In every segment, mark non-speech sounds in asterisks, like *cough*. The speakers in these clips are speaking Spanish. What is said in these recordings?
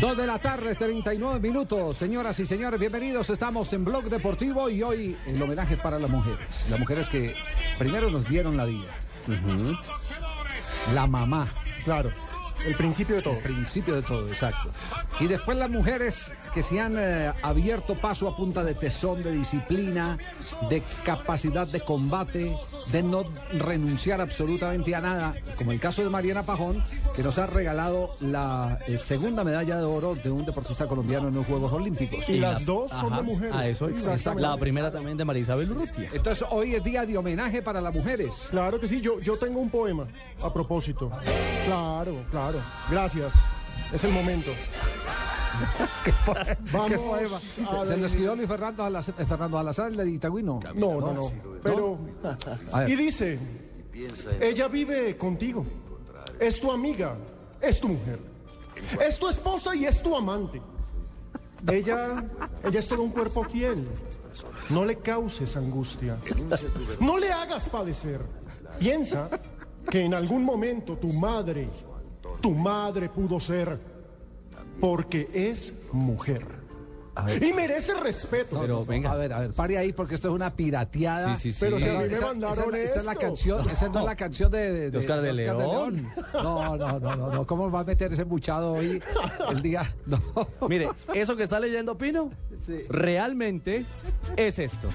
Dos de la tarde, 39 minutos. Señoras y señores, bienvenidos. Estamos en Blog Deportivo y hoy el homenaje para las mujeres. Las mujeres que primero nos dieron la vida. La mamá. Claro, el principio de todo. El principio de todo, exacto. Y después las mujeres que se han eh, abierto paso a punta de tesón, de disciplina, de capacidad de combate, de no renunciar absolutamente a nada, como el caso de Mariana Pajón, que nos ha regalado la eh, segunda medalla de oro de un deportista colombiano en los Juegos Olímpicos. Y las dos son de mujeres. A eso, Exactamente. la primera también de María Isabel Urrutia. Entonces hoy es día de homenaje para las mujeres. Claro que sí, yo, yo tengo un poema a propósito. Claro, claro. Gracias. Es el momento. *laughs* Vamos ¿Qué poema? a Se lo ver- escribió Luis Fernando Salazar, eh, Fernando Salazar, el de Itagüino. No, no, no. Pero. Y dice: Ella vive contigo. Es tu amiga. Es tu mujer. Es tu esposa y es tu amante. Ella, ella es todo un cuerpo fiel. No le causes angustia. No le hagas padecer. Piensa que en algún momento tu madre, tu madre pudo ser, porque es mujer. Y merece respeto. Pero venga. A ver, a ver, pare ahí porque esto es una pirateada. Sí, sí, sí. Pero si a mí me Esa- es la- esa es la esto. canción, esa no es la canción de, de- De Oscar de León. No, no, no, no, no. ¿Cómo va a meter ese buchado hoy el día? No. Mire, eso que está leyendo Pino, Sí. realmente es esto.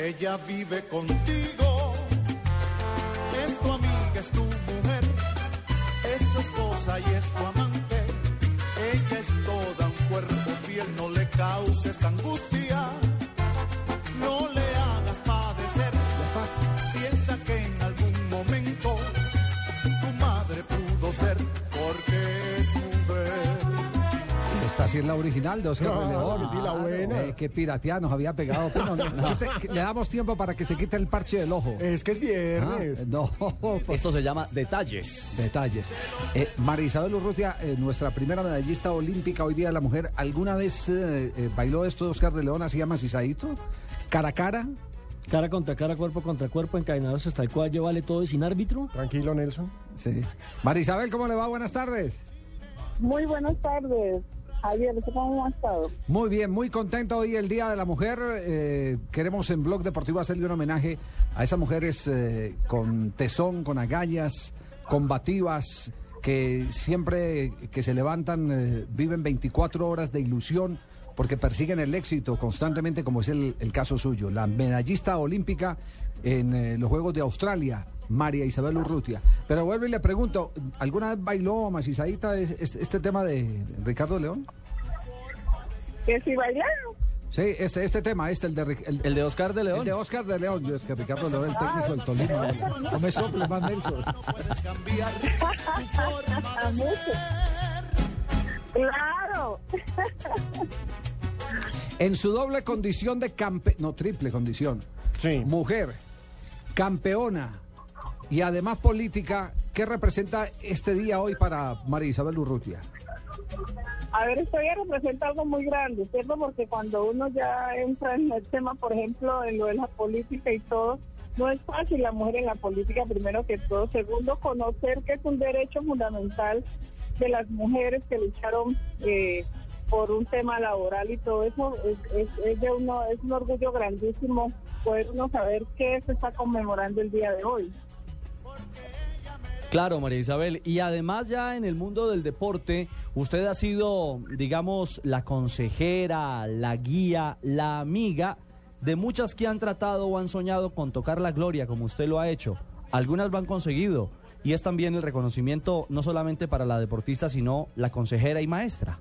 Ella vive contigo, es tu amiga, es tu mujer, es tu esposa y es tu amante. Ella es toda un cuerpo fiel, no le causes angustia, no le Esta sí es la original de Oscar de Claro, León. sí, la buena. Eh, qué pirateada nos había pegado. Pero no, no, *laughs* quite- le damos tiempo para que se quite el parche del ojo. Es que es Ah, viernes. no, pues, Esto se llama detalles. Detalles. Eh, María Isabel Urrutia, eh, nuestra primera medallista olímpica hoy día de la mujer, ¿alguna vez eh, eh, bailó esto de Oscar de León así amacisadito? ¿Cara a cara? Cara contra cara, cuerpo contra cuerpo, encadenados hasta el cuello, vale todo y sin árbitro. Tranquilo, Nelson. Sí. María Isabel, ¿cómo le va? Buenas tardes. Muy buenas tardes. Muy bien, muy contento hoy el Día de la Mujer. Eh, queremos en Blog Deportivo hacerle un homenaje a esas mujeres eh, con tesón, con agallas, combativas, que siempre que se levantan eh, viven 24 horas de ilusión porque persiguen el éxito constantemente, como es el, el caso suyo. La medallista olímpica en eh, los Juegos de Australia, María Isabel Urrutia. Pero vuelvo y le pregunto, ¿alguna vez bailó macisadita es- es- este tema de Ricardo León? ¿Que si bailaron? Sí, este, este tema, este, el de, el, El de Oscar de el León. de Oscar de León. Yo es que Ricardo León, el técnico del Tolima. No, me soples más, Nelson. Puedes cambiar ser. Claro. En su doble condición de campe... No, triple condición. Sí. Mujer, campeona y además política, ¿qué representa este día hoy para María Isabel Urrutia? A ver, esto ya representa algo muy grande, ¿cierto? Porque cuando uno ya entra en el tema, por ejemplo, en lo de la política y todo, no es fácil la mujer en la política, primero que todo. Segundo, conocer que es un derecho fundamental de las mujeres que lucharon eh, por un tema laboral y todo eso. Es, es- es de uno, es un orgullo grandísimo poder uno saber que se está conmemorando el día de hoy. Claro, María Isabel. Y además ya en el mundo del deporte, usted ha sido, digamos, la consejera, la guía, la amiga de muchas que han tratado o han soñado con tocar la gloria, como usted lo ha hecho. Algunas lo han conseguido. Y es también el reconocimiento no solamente para la deportista, sino la consejera y maestra.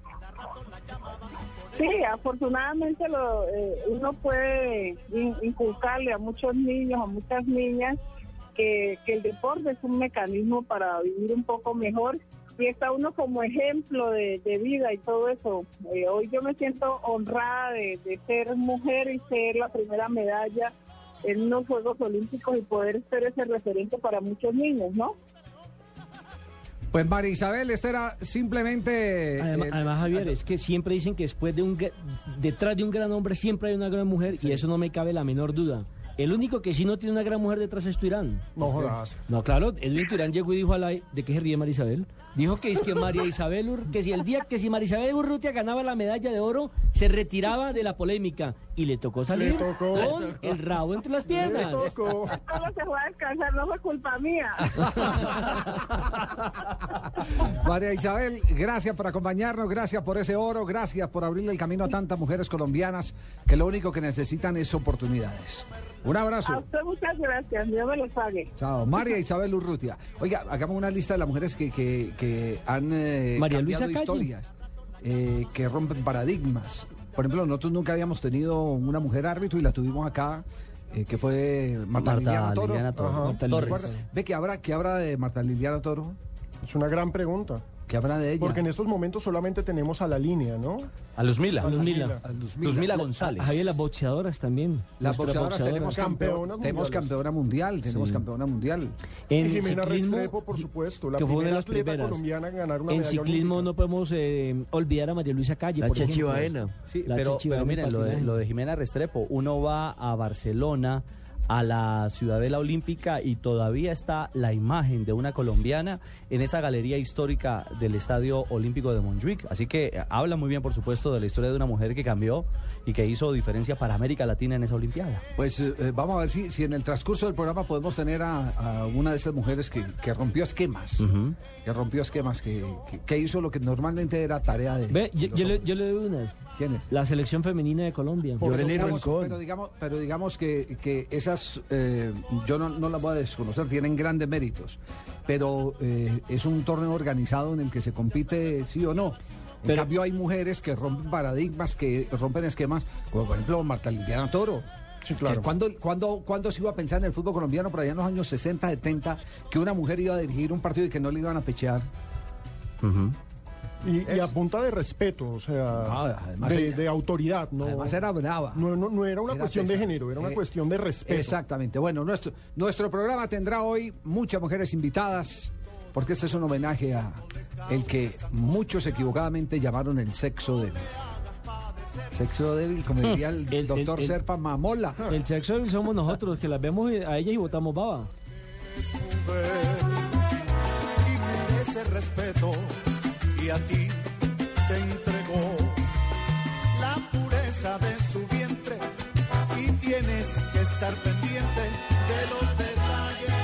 Sí, afortunadamente eh, uno puede in- inculcarle a muchos niños, a muchas niñas, que, que el deporte es un mecanismo para vivir un poco mejor y está uno como ejemplo de, de vida y todo eso. Eh, hoy yo me siento honrada de, de ser mujer y ser la primera medalla en unos Juegos Olímpicos y poder ser ese referente para muchos niños, ¿no? Pues María Isabel, esto era simplemente... Además, eh, además, Javier, es que siempre dicen que después de un detrás de un gran hombre siempre hay una gran mujer y eso no me cabe la menor duda. El único que sí no tiene una gran mujer detrás es Turán. No jodas. No, claro, Edwin Turán llegó y dijo a la, ¿de qué se ríe María Isabel? Dijo que es que María Isabel, Ur- que si el día que si María Isabel Urrutia ganaba la medalla de oro, se retiraba de la polémica y le tocó salir Le tocó. con el rabo entre las piernas. Me tocó. Solo se fue a descansar, no fue culpa mía. *laughs* María Isabel, gracias por acompañarnos, gracias por ese oro, gracias por abrirle el camino a tantas mujeres colombianas que lo único que necesitan es oportunidades. Un A abrazo. usted muchas gracias, Dios me lo pague. Chao. María Isabel Urrutia. Oiga, hagamos una lista de las mujeres que, que, que han eh, María cambiado Luisa historias, eh, que rompen paradigmas. Por ejemplo, nosotros nunca habíamos tenido una mujer árbitro y la tuvimos acá, eh, que fue Marta, Marta Liliana Toro. Liliana Toro. Ajá. Marta Torres. Liliana. Ve que habrá, que habrá de Marta Liliana Toro, Es una gran pregunta. Que habrá de ella. Porque en estos momentos solamente tenemos a la línea, ¿no? A Luzmila. A Luzmila. A Luzmila. Luzmila González. Javier, las boxeadoras también. Las boxeadoras tenemos, Campeonas campeón- tenemos mundiales. campeona mundial, tenemos Sí. campeona mundial. En y Jimena ciclismo, Restrepo, por supuesto, la que fue una de primera las atleta primeras. colombiana en ganar una En ciclismo olímpica. no podemos eh, olvidar a María Luisa Calle, La por ejemplo. Sí, La pero, pero miren, lo de, lo de Jimena Restrepo, uno va a Barcelona, a la Ciudadela Olímpica y todavía está la imagen de una colombiana en esa galería histórica del Estadio Olímpico de Montjuic. Así que eh, habla muy bien, por supuesto, de la historia de una mujer que cambió y que hizo diferencia para América Latina en esa Olimpiada. Pues eh, eh, vamos a ver si, si en el transcurso del programa podemos tener a, a una de estas mujeres que, que rompió esquemas, que rompió esquemas, que, que- que hizo lo que normalmente era tarea de... Ve, de yo, le, hombres. yo le doy unas. ¿Quién es? La selección femenina de Colombia. Por eso, Yoreli digamos, Rincón. pero digamos, pero digamos que, que esas, eh, yo no, no las voy a desconocer, tienen grandes méritos, pero eh, es un torneo organizado en el que se compite sí o no. En Pero- cambio hay mujeres que rompen paradigmas, que rompen esquemas, como por ejemplo Marta Liliana Toro. Sí, claro. ¿Cuándo, cuándo, cuándo se iba a pensar en el fútbol colombiano, por allá en los años 60, 70, que una mujer iba a dirigir un partido y que no le iban a pechear? Y, y a punta de respeto, o sea, además de, autoridad, ¿no? Además era brava. No, no, no era una Era cuestión de género, era una Eh, cuestión de respeto. Exactamente. Bueno, nuestro, nuestro programa tendrá hoy muchas mujeres invitadas, porque este es un homenaje a el que muchos equivocadamente llamaron el sexo débil. Sexo débil, como diría el, doctor el- Serpa Mamola. El sexo débil somos nosotros, que las vemos a ellas y votamos baba. respeto y a ti te entregó la pureza de su vientre y tienes que estar pendiente de los detalles.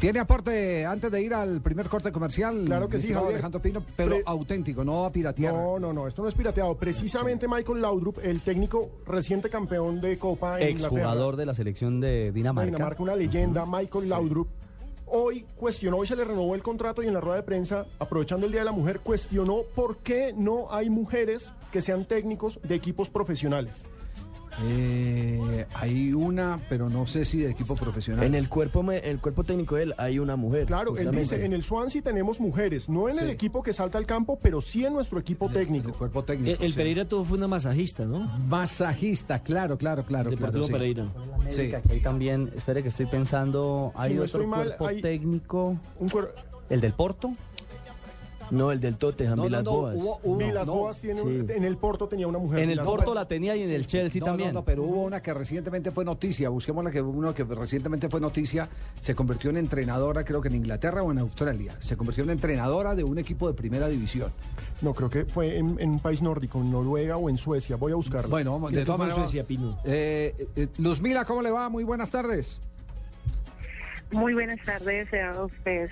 ¿Tiene aporte antes de ir al primer corte comercial? Claro que sí, Javier. Alejandro Pino, pero Pre- auténtico, no a piratear. No, no, no, esto no es pirateado. Precisamente Michael Laudrup, el técnico reciente campeón de Copa en Inglaterra. Exjugador de la selección de Dinamarca. Dinamarca, una leyenda, Michael Laudrup. Hoy cuestionó, hoy se le renovó el contrato y en la rueda de prensa, aprovechando el Día de la Mujer, cuestionó por qué no hay mujeres que sean técnicos de equipos profesionales. Eh, hay una, pero no sé si de equipo profesional. En el cuerpo, me- el cuerpo técnico de él hay una mujer. Claro, él dice, en el Swansea tenemos mujeres, no en el equipo que salta al campo, pero sí en nuestro equipo El técnico. cuerpo El, técnico. el sí. Pereira tuvo fue una masajista, ¿no? Masajista, claro, claro, claro. Deportivo claro, sí. Pereira. Sí. Que hay también, espere que estoy pensando, hay no otro estoy mal, cuerpo hay- técnico, Un cuer- el del Porto. No, el del Tottenham, No, no, Vilas no, Boas. hubo, hubo- Vilas no, Boas tiene, un- sí. en el Porto tenía una mujer. En el Porto Boas. la tenía y en el Chelsea No, también. No, no, pero hubo una que recientemente fue noticia. Busquemos la que uno que recientemente fue noticia. Se convirtió en entrenadora, creo que en Inglaterra o en Australia. Se convirtió en entrenadora de un equipo de primera división. No, creo que fue en, en un país nórdico, en Noruega o en Suecia. Voy a buscarlo. Bueno, de todas maneras. Suecia, Pino. Eh, eh, Luzmila, ¿cómo le va? Muy buenas tardes. Muy buenas tardes a ustedes.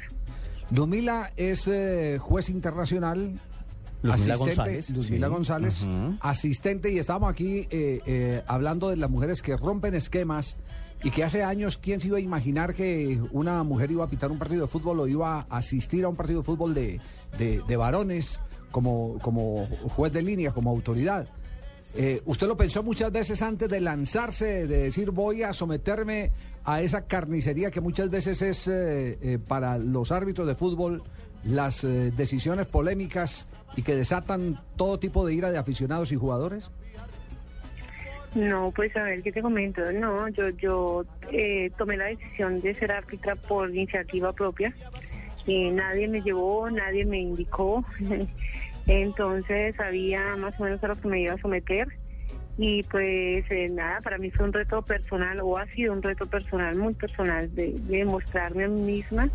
Luzmila es eh, juez internacional. Luzmila asistente, González, Luzmila sí. González, asistente, y estamos aquí eh, eh, hablando de las mujeres que rompen esquemas y que hace años, ¿quién se iba a imaginar que una mujer iba a pitar un partido de fútbol o iba a asistir a un partido de fútbol de, de- de varones como, como juez de línea, como autoridad? Eh, ¿Usted lo pensó muchas veces antes de lanzarse, de decir voy a someterme a esa carnicería que muchas veces es eh, eh, para los árbitros de fútbol las eh, decisiones polémicas y que desatan todo tipo de ira de aficionados y jugadores? No, pues a ver, ¿qué te comento? No, yo, yo eh, tomé la decisión de ser árbitra por iniciativa propia. Nadie me llevó, nadie me indicó. *laughs* Entonces sabía más o menos a lo que me iba a someter. Y pues eh, nada, para mí fue un reto personal, o ha sido un reto personal, muy personal, de, de mostrarme a mí misma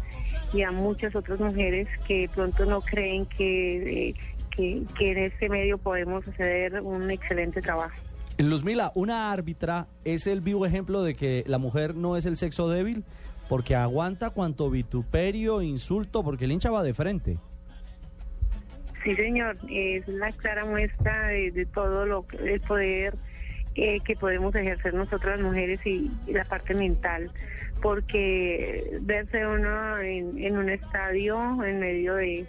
y a muchas otras mujeres que pronto no creen que, eh, que, que en este medio podemos hacer un excelente trabajo. Luzmila, una árbitra es el vivo ejemplo de que la mujer no es el sexo débil porque aguanta cuanto vituperio, insulto, porque el hincha va de frente. Sí, señor, es la clara muestra de, todo lo el poder eh, que podemos ejercer nosotras las mujeres y, y la parte mental, porque verse uno en, un estadio en medio de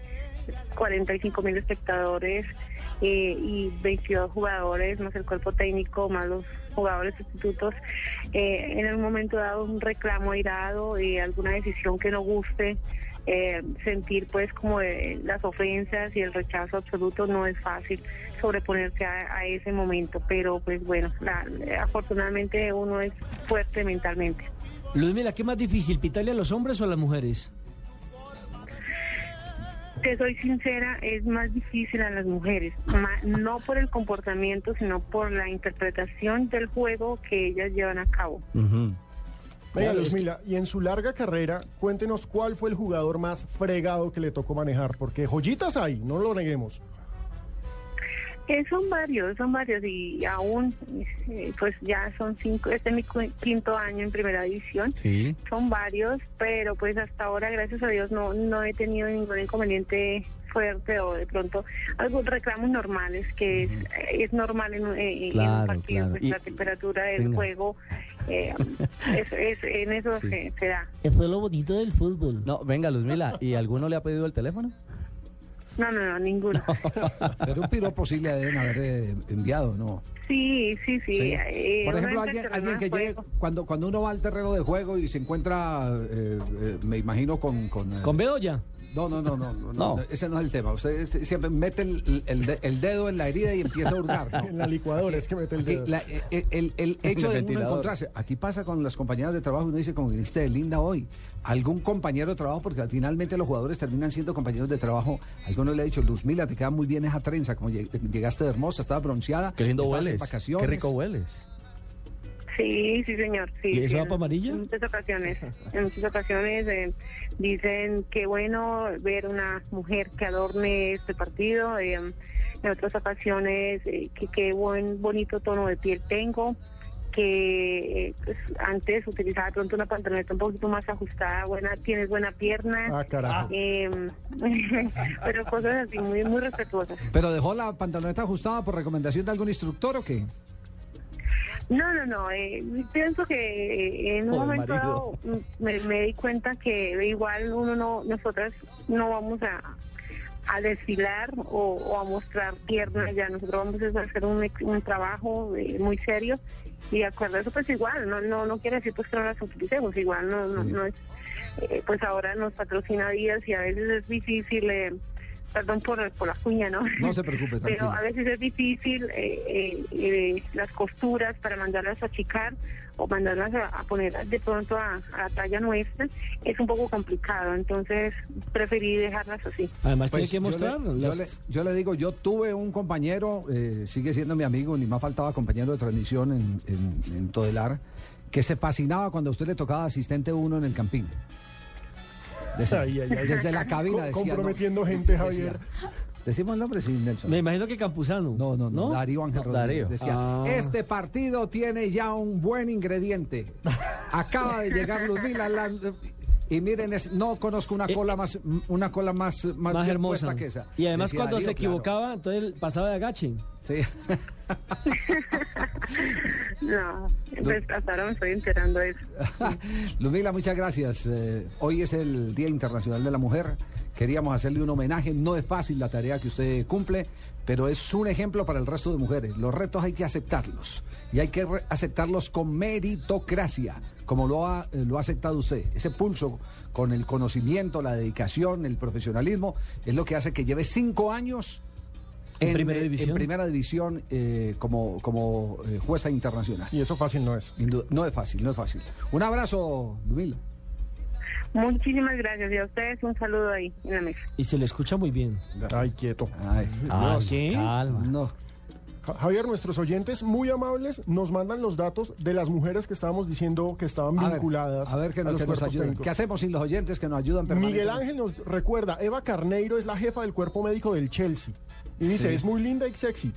45 mil espectadores eh, y 22 jugadores, más el cuerpo técnico, más los jugadores sustitutos, eh, en el momento dado un reclamo airado, eh, alguna decisión que no guste, eh, sentir pues como eh, las ofensas y el rechazo absoluto no es fácil sobreponerse a, a ese momento, pero pues bueno, la- afortunadamente uno es fuerte mentalmente. Luzmila, ¿qué más difícil, pitarle a los hombres o a las mujeres? Te soy sincera, es más difícil a las mujeres, ma- no por el comportamiento, sino por la interpretación del juego que ellas llevan a cabo. Venga, Claro, es Luzmila, y en su larga carrera, cuéntenos cuál fue el jugador más fregado que le tocó manejar, porque joyitas hay, no lo neguemos. Eh, son varios, son varios y aún, eh, pues ya son cinco, este es mi cu- quinto año en primera división. Sí. Son varios, pero pues hasta ahora, gracias a Dios, no, no he tenido ningún inconveniente fuerte o de pronto algunos reclamos normales, que es, es normal en, un- en partido, claro. pues, Y- la temperatura del Venga. juego, eh, es, es- en eso Sí. se, se da. Eso es lo bonito del fútbol. No, venga, Luzmila, ¿y alguno le ha pedido el teléfono? No, no, no, ninguno. *laughs* Pero un piropo sí le deben haber eh, enviado, ¿no? Sí, sí, sí. Sí. eh, Por ejemplo, alguien, al alguien que llegue, cuando, cuando uno va al terreno de juego y se encuentra, eh, eh, me imagino, con... con, eh, ¿Con Bedoya? No, no, no, no, no, No. no, ese no es el tema. Usted siempre mete el, el de- el dedo en la herida y empieza a hurgar. ¿no? *laughs* En la licuadora es que mete el dedo. la- eh, el, el *laughs* hecho el de uno encontrarse, aquí pasa con las compañeras de trabajo, uno dice, como viniste de linda hoy, algún compañero de trabajo, porque finalmente los jugadores terminan siendo compañeros de trabajo. Alguno le ha dicho, Luz Mila, te queda muy bien esa trenza, como lleg- llegaste de hermosa, estaba bronceada. Qué lindo hueles. Qué rico hueles. Sí, sí, señor. Sí, ¿Y eso va en- pa' amarilla? En muchas ocasiones. En muchas ocasiones eh, dicen que bueno ver una mujer que adorne este partido. eh, en otras ocasiones, eh, que qué buen bonito tono de piel tengo. Que eh, pues, antes utilizaba pronto una pantaloneta un poquito más ajustada, buena, tienes buena pierna. Ah, carajo. eh, *laughs* pero cosas así muy muy respetuosas. ¿Pero dejó la pantaloneta ajustada por recomendación de algún instructor o qué? No, no, no. eh, pienso que eh, en un momento dado mm, me, me di cuenta que igual uno no, nosotras no vamos a, a desfilar o, o a mostrar piernas ya. Nosotros vamos a hacer un, un trabajo eh, muy serio y de acuerdo a eso pues igual. No, no, no quiere decir pues que no las utilicemos. Igual no, no, Sí. no es. eh, pues ahora nos patrocina Díaz y a veces es difícil. Perdón por, por la cuña, ¿no? No se preocupe, *laughs* Pero a veces es difícil eh, eh, eh, las costuras para mandarlas a achicar o mandarlas a, a poner de pronto a, a la talla nuestra. Es un poco complicado, entonces preferí dejarlas así. Además Pues, tiene que yo le- mostrar. Yo le, yo le digo, yo tuve un compañero, eh, sigue siendo mi amigo, ni más faltaba compañero de transmisión en, en, en Todelar, que se fascinaba cuando a usted le tocaba asistente uno en el campín. Decía- Ay, ay, ay. Desde la cabina decía. comprometiendo no, gente, decía- Javier. Decimos el nombre, sí, Nelson. Me imagino que Campuzano. No, no, no, Darío Ángel No, Rodríguez Darío. decía, Ah. este partido tiene ya un buen ingrediente. Acaba de llegar Ludmila la- y miren, es- no conozco una Eh, cola más una cola más más, hermosa. puesta que esa. Y además Decía cuando Darío, se claro. equivocaba, entonces pasaba de agache. Sí. *laughs* No, pues hasta ahora me estoy enterando de eso. *laughs* Ludmila, muchas gracias. Eh, hoy es el Día Internacional de la Mujer. Queríamos hacerle un homenaje. No es fácil la tarea que usted cumple, pero es un ejemplo para el resto de mujeres. Los retos hay que aceptarlos y hay que aceptarlos con meritocracia, como lo ha, eh, lo ha aceptado usted. Ese pulso con el conocimiento, la dedicación, el profesionalismo, es lo que hace que lleve cinco años ¿En en, primera eh, división? en primera división eh, como, como eh, jueza internacional. Y eso fácil no es. No es fácil, no es fácil. Un abrazo, Ludmila. Muchísimas gracias y a ustedes un saludo ahí en la mesa. Y se le escucha muy bien. Ay, quieto. Ay, Ah, no, ¿qué? Calma. no. Ja- Javier, nuestros oyentes muy amables nos mandan los datos de las mujeres que estábamos diciendo que estaban A ver, vinculadas. A ver qué a nos, los nos cuerpos ayudan. técnicos. ¿Qué hacemos sin los oyentes que nos ayudan Miguel? Ángel nos recuerda, Eva Carneiro es la jefa del cuerpo médico del Chelsea. Y dice, Sí. es muy linda y sexy.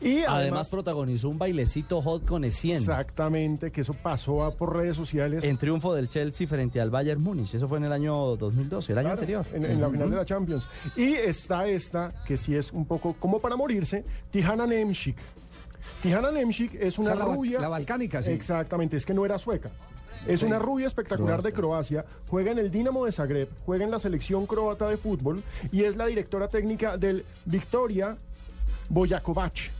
y Además, además, protagonizó un bailecito hot con Essien. exactamente, que eso pasó a- por redes sociales. En triunfo del Chelsea frente al Bayern Múnich. Eso fue en el año 2012, el año Claro, anterior. En, en la final de la Champions. Y está esta, que sí es un poco como para morirse, Tijana Nemchik. Tijana Nemchik es una O sea, la ba- rubia. la balcánica, sí. Exactamente, es que no era sueca. Es una rubia espectacular de Croacia, juega en el Dinamo de Zagreb, juega en la selección croata de fútbol y es la directora técnica del Victoria Boyakovac.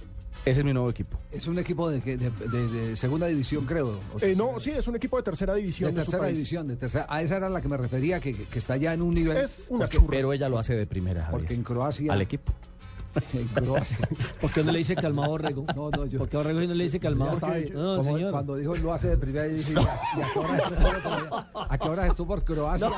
Ese es mi nuevo equipo. Es un equipo de, que- de- de- de segunda división, creo. o Eh, no, sí, es un equipo de tercera división de de, su tercera país. división, de tercera. A esa era la que me refería, que, que está ya en un nivel. Es una porque, churra. Pero ella lo hace de primera, Javier. porque en Croacia. Al equipo. ¿Por qué no le dice calmado Orrego? No, no, yo- ¿Por qué Orrego no le dice calmado? No, como señor. Cuando dijo lo hace de primera, dije, ¿y a, qué hora estuvo todavía? ¿A qué hora estuvo por Croacia?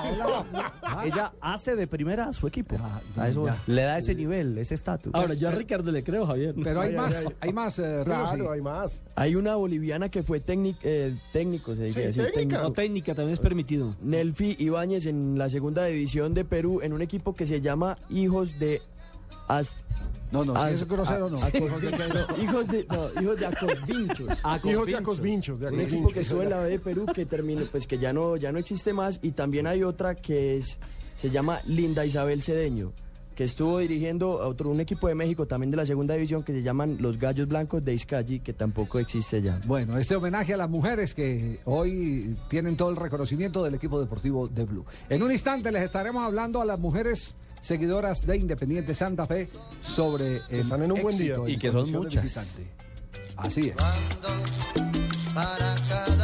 Ah, Ella hace de primera a su equipo. Ah, A eso ya. le da ese nivel, ese estatus. Ahora, yo a Ricardo le creo, Javier. Pero hay Ay, más, ay, ay. hay más, eh, Claro, hay más. Hay una boliviana que fue técnic- eh, técnico, se dice Sí, así, técnica. técnico. O técnica también es permitido. Nelfi Ibáñez en la segunda división de Perú en un equipo que se llama Hijos de As- No, no, si es grosero, no. a- Hijos de, no, hijos de, no, hijos de Acosvinchos. *laughs* Hijos de Acosvinchos. de Un Acosvinchos. equipo que estuvo en la B de Perú que terminó, pues que ya no, ya no existe más. Y también hay otra que es, se llama Linda Isabel Cedeño, que estuvo dirigiendo a otro, un equipo de México también de la segunda división que se llaman los Gallos Blancos de Izcalli, que tampoco existe ya. Bueno, este homenaje a las mujeres que hoy tienen todo el reconocimiento del equipo deportivo de Blue. En un instante les estaremos hablando a las mujeres seguidoras de Independiente Santa Fe sobre el Están en un buen día. Y que son muchas. Así es. para cada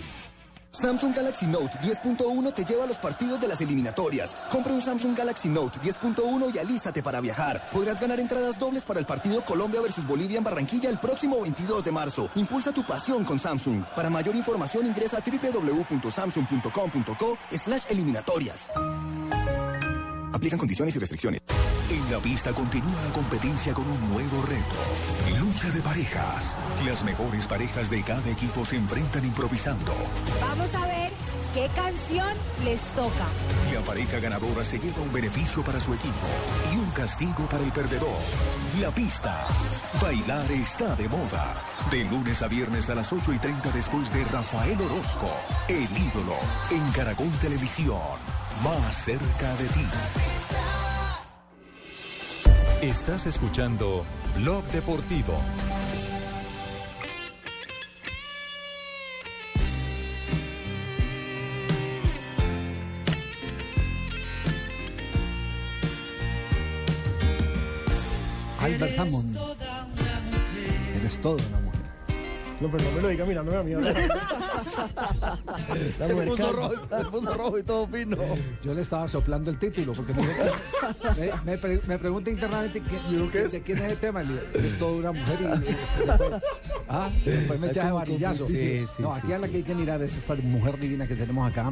Samsung Galaxy Note 10.1 te lleva a los partidos de las eliminatorias. Compra un Samsung Galaxy Note 10.1 y alístate para viajar. Podrás ganar entradas dobles para el partido Colombia versus Bolivia en Barranquilla el próximo 22 de marzo. Impulsa tu pasión con Samsung. Para mayor información ingresa a www.samsung.com.co slash eliminatorias. Aplican condiciones y restricciones. En la pista continúa la competencia con un nuevo reto. Lucha de parejas. Las mejores parejas de cada equipo se enfrentan improvisando. Vamos a ver qué canción les toca. La pareja ganadora se lleva un beneficio para su equipo y un castigo para el perdedor. La pista. Bailar está de moda. De lunes a viernes a las 8 y 30 después de Rafael Orozco, el ídolo, en Caracol Televisión. Más cerca de ti. Estás escuchando Blog Deportivo. Albert Hammond. Eres toda una mujer. No, pero no me lo diga mirándome a mí. Se puso rojo, se puso rojo y todo fino. Yo le estaba soplando el título porque me, *laughs* me, me pre- me pregunta internamente ¿qué- de quién es el tema. Le digo, es toda una mujer y, y después, ah, después me echas de varillazo. Sí, sí, no, sí, aquí a la sí. que hay que mirar es esta mujer divina que tenemos acá.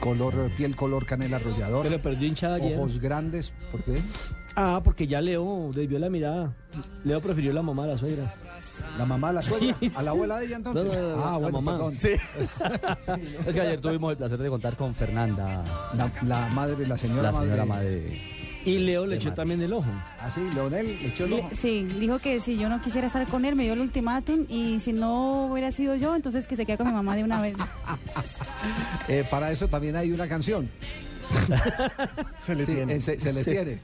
Color, piel color canela arrollador. Pero perdió hinchada ayer. Ojos grandes. ¿Por qué? Ah, porque ya Leo desvió la mirada. Leo prefirió la mamá a la suegra. La mamá de la suegra. *laughs* ¿A la abuela de ella entonces? No, no, no, ah, la bueno, mamá. perdón. Sí. *laughs* es que ayer tuvimos el placer de contar con Fernanda, La, la madre, la señora la señora madre. madre. Y Leo le echó también el ojo. Ah, sí, Leonel le echó el ojo. Sí, dijo que si yo no quisiera estar con él, me dio el ultimátum y si no hubiera sido yo, entonces que se quede con mi mamá de una vez. *laughs* Eh, para eso también hay una canción. Se le Sí, tiene. eh, se, se le Sí. tiene.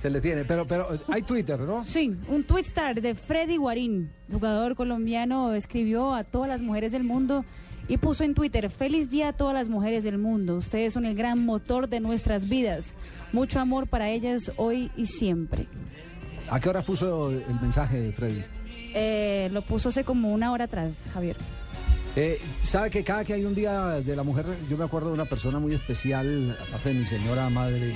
Se le tiene, pero, pero hay Twitter, ¿no? Sí, un twitstar de Freddy Guarín, jugador colombiano, escribió a todas las mujeres del mundo y puso en Twitter, feliz día a todas las mujeres del mundo, ustedes son el gran motor de nuestras vidas, mucho amor para ellas hoy y siempre. ¿A qué hora puso el mensaje, Freddy? Eh, lo puso hace como una hora atrás, Javier. Eh, ¿Sabe que cada que hay un día de la mujer, yo me acuerdo de una persona muy especial, aparte de mi señora madre,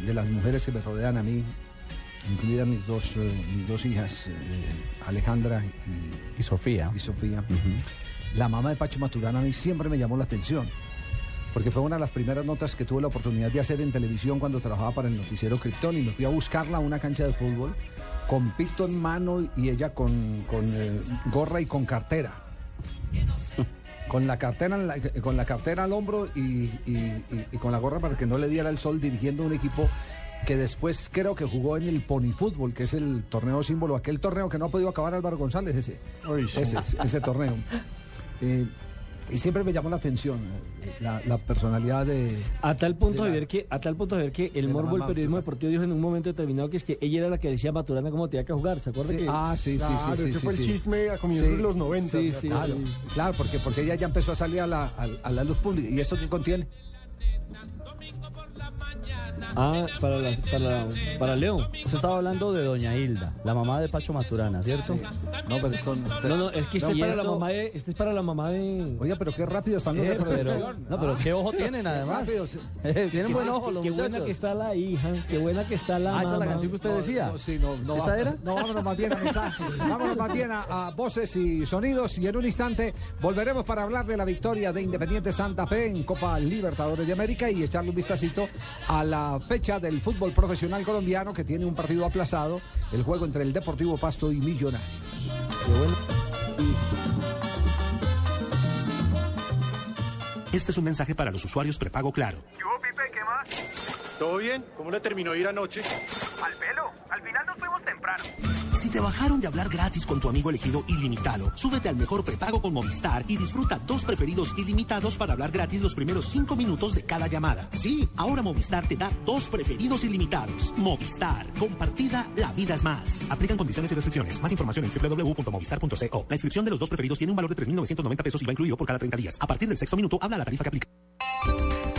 de, de las mujeres que me rodean a mí, incluidas mis dos, eh, mis dos hijas, eh, Alejandra y, Y Sofía. y Sofía. La mamá de Pacho Maturana a mí siempre me llamó la atención. Porque fue una de las primeras notas que tuve la oportunidad de hacer en televisión cuando trabajaba para el noticiero Krypton y me fui a buscarla a una cancha de fútbol con pito en mano y ella con, con, eh, gorra y con cartera. *laughs* Con la cartera, en la- con la cartera al hombro y, y- y- y con la gorra para que no le diera el sol dirigiendo un equipo que después creo que jugó en el Pony Fútbol, que es el torneo símbolo, aquel torneo que no ha podido acabar Álvaro González, ese, ese, ese torneo. Eh, *laughs* y siempre me llamó la atención eh, la, la personalidad de... A tal punto de de la- ver que, a tal punto de ver que el la morbo del periodismo Maturana. deportivo dijo en un momento determinado que es que ella era la que decía a Maturana cómo tenía que jugar, ¿se acuerda Sí, que? ah, sí, sí, Claro, sí, sí. ese sí, fue el sí. chisme a comienzos de los 90, sí, sí. Claro, claro, porque, porque ella ya empezó a salir a la, a, a la luz pública. ¿Y esto qué contiene? Ah, para, la- para, la- para Leo. Usted estaba hablando de Doña Hilda, la mamá de Pacho Maturana, ¿cierto? No, pero esto no... No, es que este, No, es para la mamá de, este es para la mamá de... Oiga, pero qué rápido están los Eh, de pero, producción. no, pero Ah, qué ojo tienen además. sí. Tienen buen ojo los qué buena que está la hija, qué buena que está la Ah, esa es la canción que usted No, decía. no, sí, no, no, ¿Esta va- era? No, vámonos más bien a mensaje. Vámonos más bien a, a voces y sonidos. Y en un instante volveremos para hablar de la victoria de Independiente Santa Fe en Copa Libertadores de América y echarle un vistacito a la fecha del fútbol profesional colombiano que tiene un partido aplazado, el juego entre el Deportivo Pasto y Millonarios. Este es un mensaje para los usuarios prepago Claro. ¿Todo bien? ¿Cómo le terminó de ir anoche? Al pelo. Al final nos fuimos temprano. Si te bajaron de hablar gratis con tu amigo elegido ilimitado, súbete al mejor prepago con Movistar y disfruta dos preferidos ilimitados para hablar gratis los primeros cinco minutos de cada llamada. Sí, ahora Movistar te da dos preferidos ilimitados. Movistar, compartida, la vida es más. Aplican condiciones y restricciones. Más información en www.movistar.co. La inscripción de los dos preferidos tiene un valor de 3.990 pesos y va incluido por cada 30 días. A partir del sexto minuto, habla la tarifa que aplica.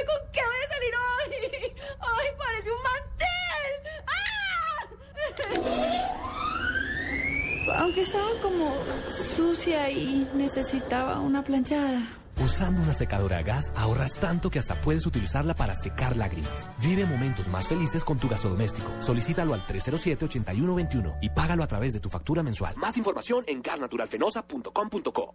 ¿Y ahora con qué voy a salir hoy? *laughs* ¡Ay, parece un mantel! ¡Ah! Aunque estaba como sucia y necesitaba una planchada. Usando una secadora a gas ahorras tanto que hasta puedes utilizarla para secar lágrimas. Vive momentos más felices con tu gasodoméstico. Solicítalo al 307-8121 y págalo a través de tu factura mensual. Más información en gasnaturalfenosa.com.co.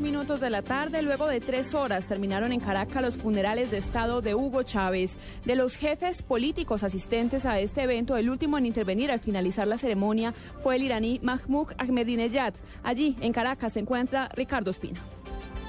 Minutos de la tarde, luego de tres horas, terminaron en Caracas los funerales de Estado de Hugo Chávez. De los jefes políticos asistentes a este evento, el último en intervenir al finalizar la ceremonia fue el iraní Mahmoud Ahmadinejad. Allí, en Caracas, se encuentra Ricardo Espina.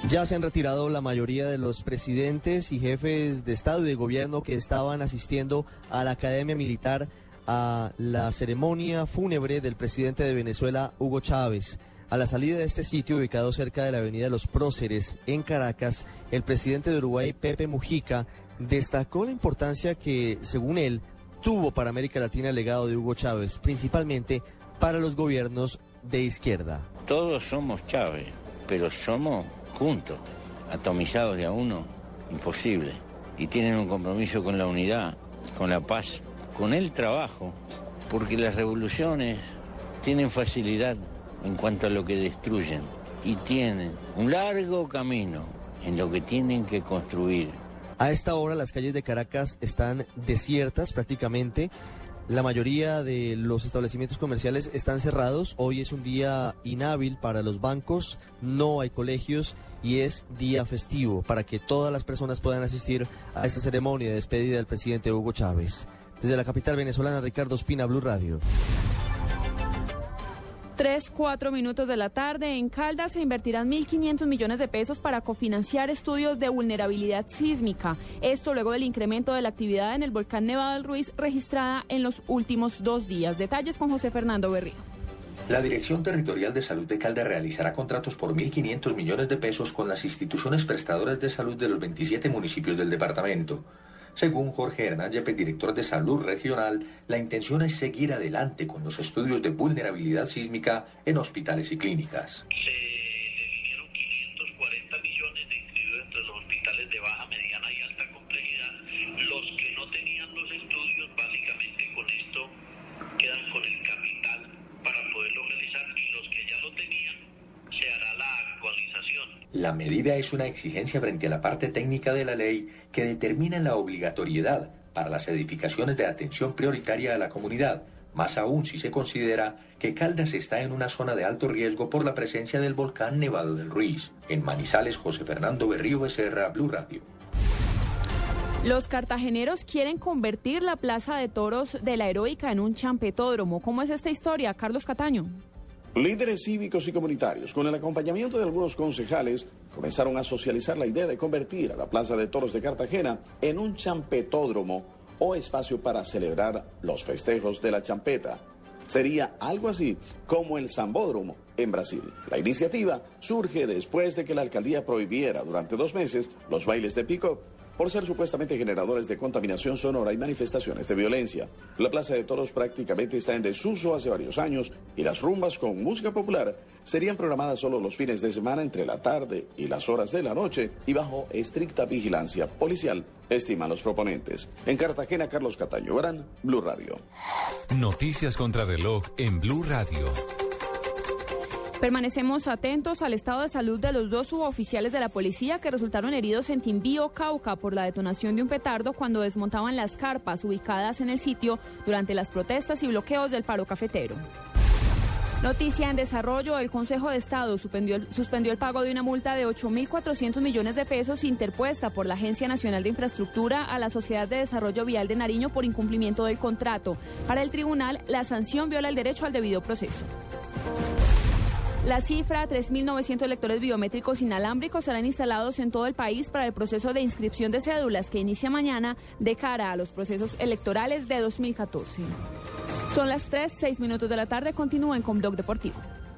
Ya se han retirado la mayoría de los presidentes y jefes de Estado y de gobierno que estaban asistiendo a la Academia Militar a la ceremonia fúnebre del presidente de Venezuela, Hugo Chávez. A la salida de este sitio, ubicado cerca de la Avenida Los Próceres, en Caracas, el presidente de Uruguay, Pepe Mujica, destacó la importancia que, según él, tuvo para América Latina el legado de Hugo Chávez, principalmente para los gobiernos de izquierda. Todos somos Chávez, pero somos juntos, atomizados de a uno, imposible. Y tienen un compromiso con la unidad, con la paz, con el trabajo, porque las revoluciones tienen facilidad en cuanto a lo que destruyen y tienen un largo camino en lo que tienen que construir. A esta hora las calles de Caracas están desiertas prácticamente. La mayoría de los establecimientos comerciales están cerrados. Hoy es un día inhábil para los bancos, no hay colegios y es día festivo para que todas las personas puedan asistir a esta ceremonia de despedida del presidente Hugo Chávez. Desde la capital venezolana, Ricardo Espina, Blue Radio. Tres, cuatro minutos de la tarde. En Caldas se invertirán 1.500 millones de pesos para cofinanciar estudios de vulnerabilidad sísmica. Esto luego del incremento de la actividad en el volcán Nevado del Ruiz registrada en los últimos dos días. Detalles con José Fernando Berrío. La Dirección Territorial de Salud de Caldas realizará contratos por 1.500 millones de pesos con las instituciones prestadoras de salud de los 27 municipios del departamento. Según Jorge Hernán Yepes, director de Salud Regional, la intención es seguir adelante con los estudios de vulnerabilidad sísmica en hospitales y clínicas los hospitales de baja, mediana y alta complejidad. Los que no tenían los estudios, básicamente con esto quedan con el capital para poderlo realizar y los que ya lo tenían, se hará la actualización. La medida es una exigencia frente a la parte técnica de la ley que determina la obligatoriedad para las edificaciones de atención prioritaria a la comunidad, más aún si se considera que Caldas está en una zona de alto riesgo por la presencia del volcán Nevado del Ruiz. En Manizales, José Fernando Berrío Becerra, Blue Radio. Los cartageneros quieren convertir la Plaza de Toros de la Heroica en un champetódromo. ¿Cómo es esta historia, Carlos Cataño? Líderes cívicos y comunitarios, con el acompañamiento de algunos concejales, comenzaron a socializar la idea de convertir a la Plaza de Toros de Cartagena en un champetódromo o espacio para celebrar los festejos de la champeta. Sería algo así como el Zambódromo en Brasil. La iniciativa surge después de que la alcaldía prohibiera durante dos meses los bailes de pick-up por ser supuestamente generadores de contaminación sonora y manifestaciones de violencia. La Plaza de Toros prácticamente está en desuso hace varios años y las rumbas con música popular serían programadas solo los fines de semana entre la tarde y las horas de la noche y bajo estricta vigilancia policial, estiman los proponentes. En Cartagena, Carlos Cataño Gran, Blue Radio. Noticias contra reloj en Blue Radio. Permanecemos atentos al estado de salud de los dos suboficiales de la policía que resultaron heridos en Timbío, Cauca, por la detonación de un petardo cuando desmontaban las carpas ubicadas en el sitio durante las protestas y bloqueos del paro cafetero. Noticia en desarrollo, el Consejo de Estado suspendió el, suspendió el pago de una multa de 8.400 millones de pesos interpuesta por la Agencia Nacional de Infraestructura a la Sociedad de Desarrollo Vial de Nariño por incumplimiento del contrato. Para el tribunal, la sanción viola el derecho al debido proceso. La cifra, 3.900 lectores biométricos inalámbricos serán instalados en todo el país para el proceso de inscripción de cédulas que inicia mañana de cara a los procesos electorales de 2014. Son las 3, 6 minutos de la tarde. Continúen con Blog Deportivo.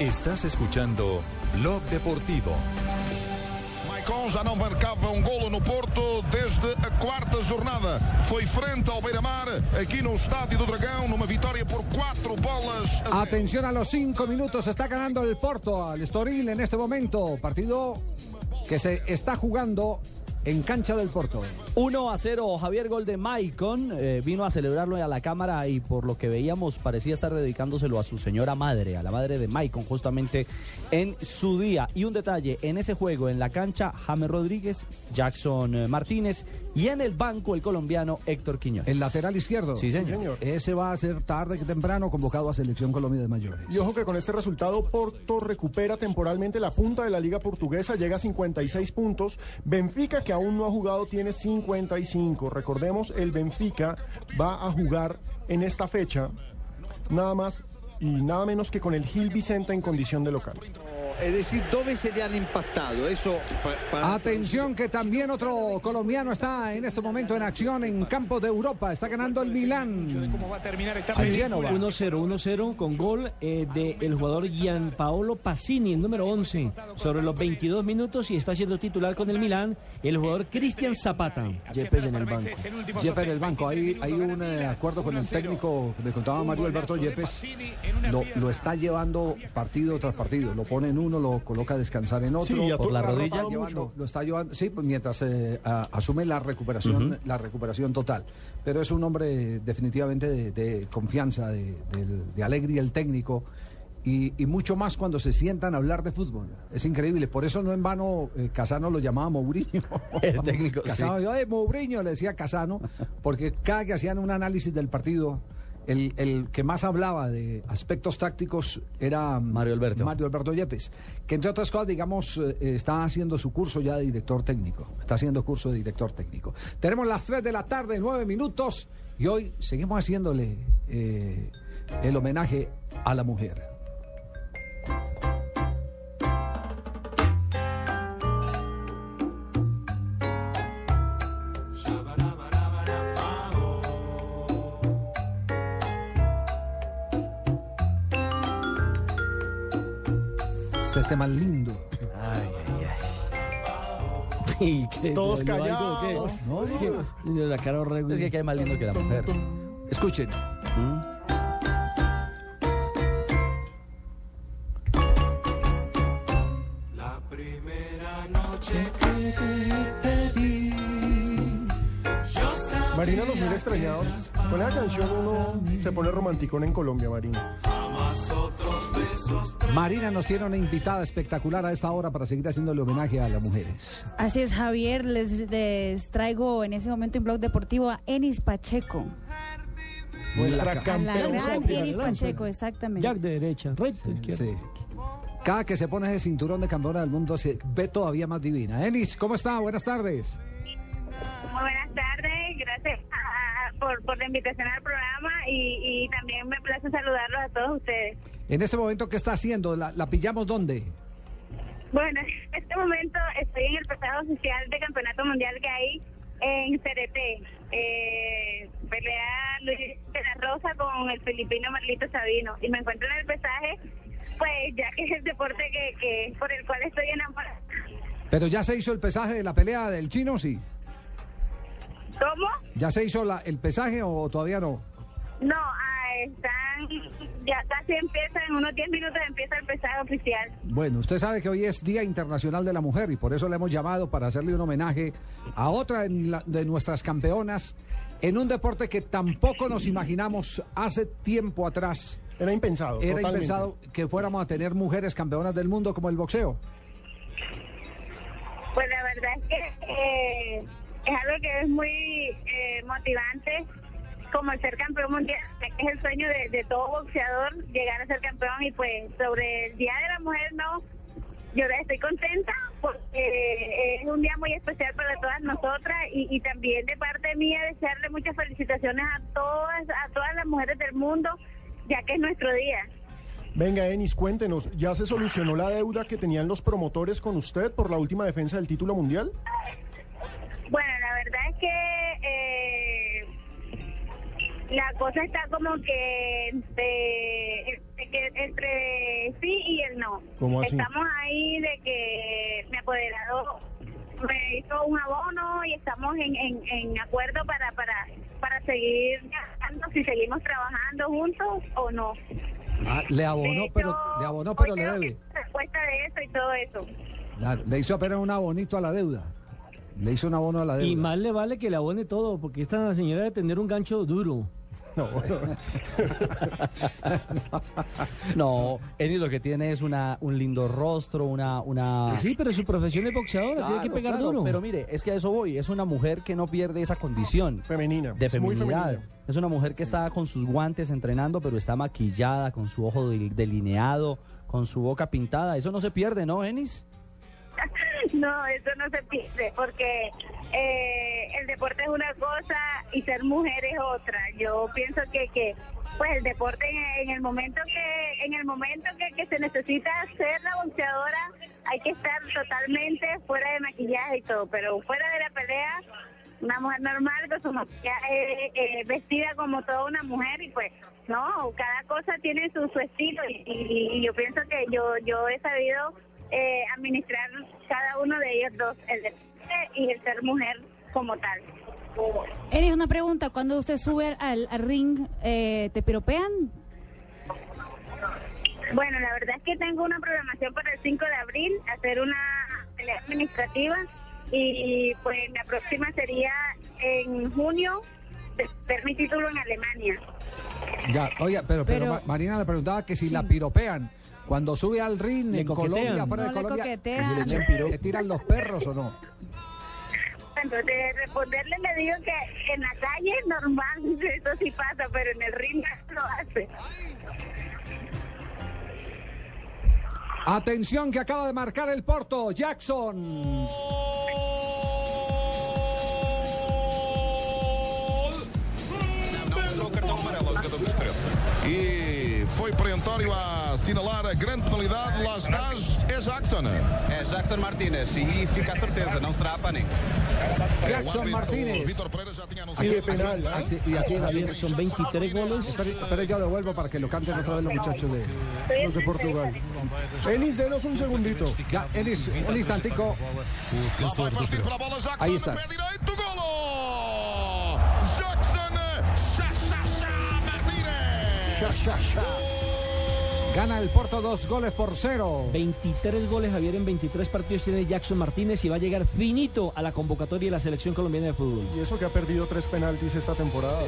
Estás escuchando Blog Deportivo. Maicon já não marcava um golo no Porto desde a quarta jornada. Foi frente ao Beira-Mar, aqui no Estádio do Dragão, numa vitória por quatro bolas. a Atención a los cinco minutos, está ganando el Porto al Estoril en este momento. Partido que se está jugando en cancha del Porto. 1 a 0, Javier Gol de Maicon. eh, vino a celebrarlo a la cámara y por lo que veíamos parecía estar dedicándoselo a su señora madre, a la madre de Maicon, justamente en su día. Y un detalle, en ese juego, en la cancha, James Rodríguez, Jackson eh, Martínez y en el banco el colombiano Héctor Quiñones. El lateral izquierdo. Sí, señor. Ese va a ser tarde que temprano convocado a Selección Colombia de Mayores. Y ojo que con este resultado Porto recupera temporalmente la punta de la liga portuguesa, llega a 56 puntos. Benfica, que aún no ha jugado, tiene 55. Recordemos, el Benfica va a jugar en esta fecha nada más y nada menos que con el Gil Vicente en condición de local. Es decir, dove se le han impactado. Eso pa- para- Atención que también otro colombiano está en este momento en acción en campos de Europa. Está ganando el Milán. ¿Cómo va a terminar esta Al Génova. 1-0, 1-0 con gol eh, del jugador Gianpaolo Passini, el número 11, sobre los 22 minutos y está siendo titular con el Milán el jugador Cristian Zapata. Yepes en el banco. Yepes en el banco. Hay, hay un eh, acuerdo con el técnico que me contaba Mario Alberto Yepes. Lo, lo está llevando partido tras partido. Lo pone en uno, lo coloca a descansar en otro. Sí, y a Por la rodilla. llevando- lo está llevando, sí, pues mientras eh, a- asume la recuperación, Ujú. la recuperación total. Pero es un hombre definitivamente de, de confianza, de, de- de alegría el técnico. Y, y mucho más cuando se sientan a hablar de fútbol. Es increíble. Por eso no en vano eh, Casano lo llamaba Mourinho. *laughs* El técnico, Casano, sí. yo, "Eh, Mourinho, le decía Casano, porque cada que hacían un análisis del partido, el, el que más hablaba de aspectos tácticos era Mario Alberto. Mario Alberto Yepes, que entre otras cosas, digamos, eh, está haciendo su curso ya de director técnico. Está haciendo curso de director técnico. Tenemos las 3 de la tarde, 9 minutos, y hoy seguimos haciéndole eh, el homenaje a la mujer. Ese tema lindo. ¿Y qué? *laughs* Todos ¿Le digo algo o qué? callados. No, es que- la cara horrible. Es que hay más lindo que la mujer. Escuchen. La primera noche que te vi, yo sabía Marina los mira extrañados. Con esa canción uno se pone romanticón en Colombia, Marina. Jamás otros besos. Marina nos tiene una invitada espectacular a esta hora para seguir haciéndole homenaje a las mujeres. Así es, Javier. Les, les traigo en ese momento en Blog Deportivo a Enis Pacheco. Nuestra la campeona. gran Enis Pacheco, exactamente. Jack de derecha, recto, izquierda. Sí. Cada que se pone ese cinturón de campeona del mundo se ve todavía más divina. Enis, ¿cómo está? Buenas tardes. Muy buenas tardes, gracias por, por la invitación al programa y, y también me place saludarlos a todos ustedes. En este momento, ¿qué está haciendo? ¿La, la pillamos dónde? Bueno, *laughs* en este momento estoy en el pasado oficial de campeonato mundial que hay en CRT. Eh, pelea Luis de la Rosa con el filipino Marlito Sabino y me encuentro en el pesaje, pues ya que es el deporte que, que por el cual estoy enamorada. Pero ya se hizo el pesaje de la pelea del chino, sí. ¿Cómo? ¿Ya se hizo la- el pesaje o todavía no? No, ah, están, ya casi empieza, en unos 10 minutos empieza el pesaje oficial. Bueno, usted sabe que hoy es Día Internacional de la Mujer y por eso le hemos llamado para hacerle un homenaje a otra en la- de nuestras campeonas en un deporte que tampoco nos imaginamos hace tiempo atrás. Era impensado. Era totalmente. impensado que fuéramos a tener mujeres campeonas del mundo como el boxeo. Pues la verdad es que eh, es algo que es muy eh, motivante, como el ser campeón mundial, es el sueño de, todo boxeador, llegar a ser campeón. Y pues sobre el Día de la Mujer, no, yo estoy contenta porque es un día muy especial para todas nosotras y, también de parte mía desearle muchas felicitaciones a todas, a todas las mujeres del mundo, ya que es nuestro día. Venga, Enis, cuéntenos, ¿ya se solucionó la deuda que tenían los promotores con usted por la última defensa del título mundial? Bueno, la verdad es que eh, la cosa está como que entre, entre sí y el no. ¿Cómo así? Estamos ahí de que mi apoderado me hizo un abono y estamos en, en, en acuerdo para, para, para seguir viajando, si seguimos trabajando juntos o no. Ah, le abonó, De pero hecho, le abonó, pero le debe. respuesta de eso y todo eso. Claro, le hizo apenas un abonito a la deuda. Le hizo un abono a la deuda. Y más le vale que le abone todo, porque esta señora debe tener un gancho duro. *laughs* No, *laughs* No, Enis lo que tiene es una, un lindo rostro, una... una... Sí, pero su profesión es boxeadora, tiene que Claro, pegar claro, duro. Pero mire, es que a eso voy. Es una mujer que no pierde esa condición. Femenina. De feminidad. femenina. Es una mujer que está con sus guantes entrenando, pero está maquillada, con su ojo del- delineado, con su boca pintada. Eso no se pierde, ¿no, Enis? *laughs* No, eso no se pierde porque eh, el deporte es una cosa y ser mujer es otra. Yo pienso que, que pues el deporte en, el momento que en el momento que, que se necesita ser la boxeadora hay que estar totalmente fuera de maquillaje y todo, pero fuera de la pelea una mujer normal con su maquillaje eh, vestida como toda una mujer y pues no, cada cosa tiene su, su estilo y- y yo pienso que yo yo he sabido eh, administrar cada uno de ellos dos, el deporte y el ser mujer como tal. Eres una pregunta, cuando usted sube al, al ring, eh, ¿te piropean? Bueno, la verdad es que tengo una programación para el 5 de abril, hacer una pelea administrativa y pues la próxima sería en junio, ver mi título en Alemania. Ya, oye, pero, pero, Pero- Ma- Marina le preguntaba que si la piropean. Cuando sube al ring Le en coquetean. Colombia, fuera No de Colombia, coquetean. que si le, tiran los perros o no. Bueno, de responderle le digo que en la calle normal eso sí pasa, pero en el ring no lo hace. Atención que acaba de marcar el Porto, Jackson. Não o cartão amarelo ao jogador do Estrela. E foi perentório a assinalar a grande penalidade. Lá estás, é Jackson. É Jackson Martínez e fica a certeza, não será a. Jackson Martínez. Aquí de penal. Aquí- y aquí Javier, son 23 goles. Espere, espere, yo devuelvo para que lo canten otra vez los muchachos de, Los de Portugal. Enis, denos un segundito. Ya, Enis, un instantico. Ahí está. Direito, golo! Jackson Martínez. Gana el Porto dos goles por cero. 23 goles, Javier, en 23 partidos tiene Jackson Martínez y va a llegar finito a la convocatoria de la selección colombiana de fútbol. Y eso que ha perdido tres penaltis esta temporada.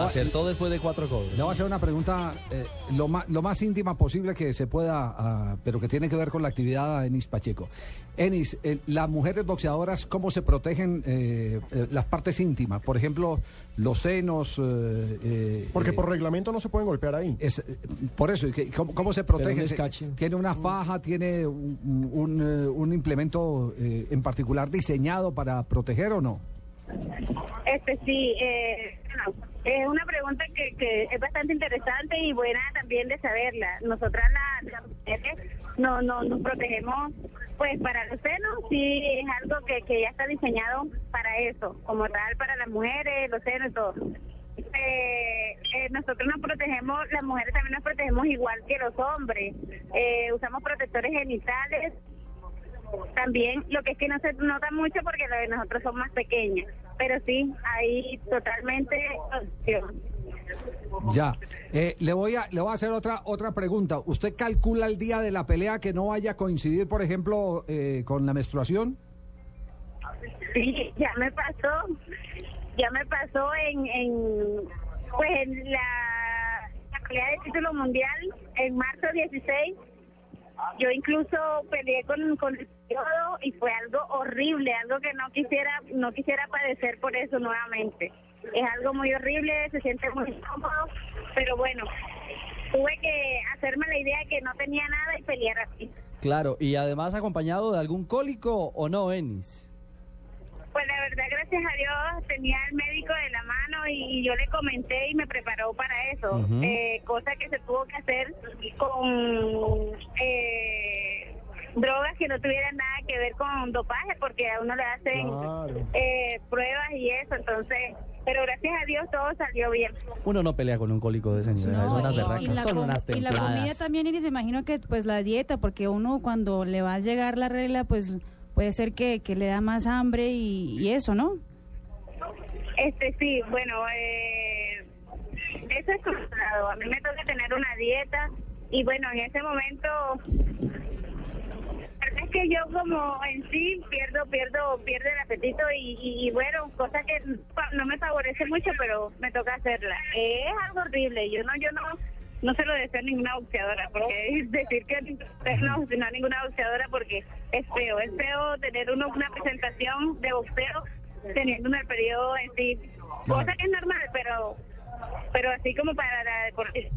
Acertó después de cuatro goles. Le voy a hacer una pregunta eh, lo, más, lo más íntima posible que se pueda, ah, pero que tiene que ver con la actividad de Enis Pacheco. Enis, eh, las mujeres boxeadoras, ¿cómo se protegen eh, eh, las partes íntimas? Por ejemplo, los senos. eh, eh, Porque por reglamento no se pueden golpear ahí. es, eh, por eso, ¿qué- ¿cómo, cómo se protege? un. ¿Tiene una faja? ¿Tiene un, un, un implemento eh, en particular diseñado para proteger o no? Este sí, eh, bueno, es una pregunta que, que es bastante interesante y buena también de saberla. Nosotras las las mujeres no, no nos protegemos pues para los senos, sí es algo que, que ya está diseñado para eso, como tal para las mujeres, los senos y todo. Eh, eh, nosotros nos protegemos, las mujeres también nos protegemos igual que los hombres. Eh, usamos protectores genitales, también, lo que es que no se nota mucho porque lo de nosotros son más pequeñas, pero sí, hay totalmente opción. Ya. Eh, le voy a le voy a hacer otra otra pregunta. ¿Usted calcula el día de la pelea que no vaya a coincidir, por ejemplo, eh, con la menstruación? Sí, ya me pasó, ya me pasó en, en pues en la, pelea de título mundial en marzo 16. Yo incluso peleé con, con el y fue algo horrible, algo que no quisiera no quisiera padecer por eso nuevamente. Es algo muy horrible, se siente muy incómodo, pero bueno, tuve que hacerme la idea de que no tenía nada y pelear así. Claro, y además acompañado de algún cólico o no, Enis. Pues la verdad, gracias a Dios, tenía al médico de la mano y yo le comenté y me preparó para eso. Eh, cosa que se tuvo que hacer con eh, drogas que no tuvieran nada que ver con dopaje, porque a uno le hacen Claro. eh, pruebas y eso. Entonces, pero gracias a Dios todo salió bien. Uno no pelea con un cólico de ese nivel, es una y, berraca, y la son unas y la comida templadas. también, Iris, imagino que pues la dieta, porque uno cuando le va a llegar la regla, pues puede ser que, que le da más hambre y, y eso, ¿no? Este sí, bueno, eh, eso es controlado. A mí me toca tener una dieta y bueno, en ese momento, que yo como en sí pierdo, pierdo, pierdo el apetito y, y- bueno, cosa que no me favorece mucho, pero me toca hacerla. Es algo horrible. Yo no, yo no, no se lo deseo a ninguna boxeadora, porque es *laughs* decir que no, a ninguna boxeadora porque es feo, es feo tener uno una presentación de boxeo teniendo un periodo en sí, cosa que es normal, pero pero así como para la deportista.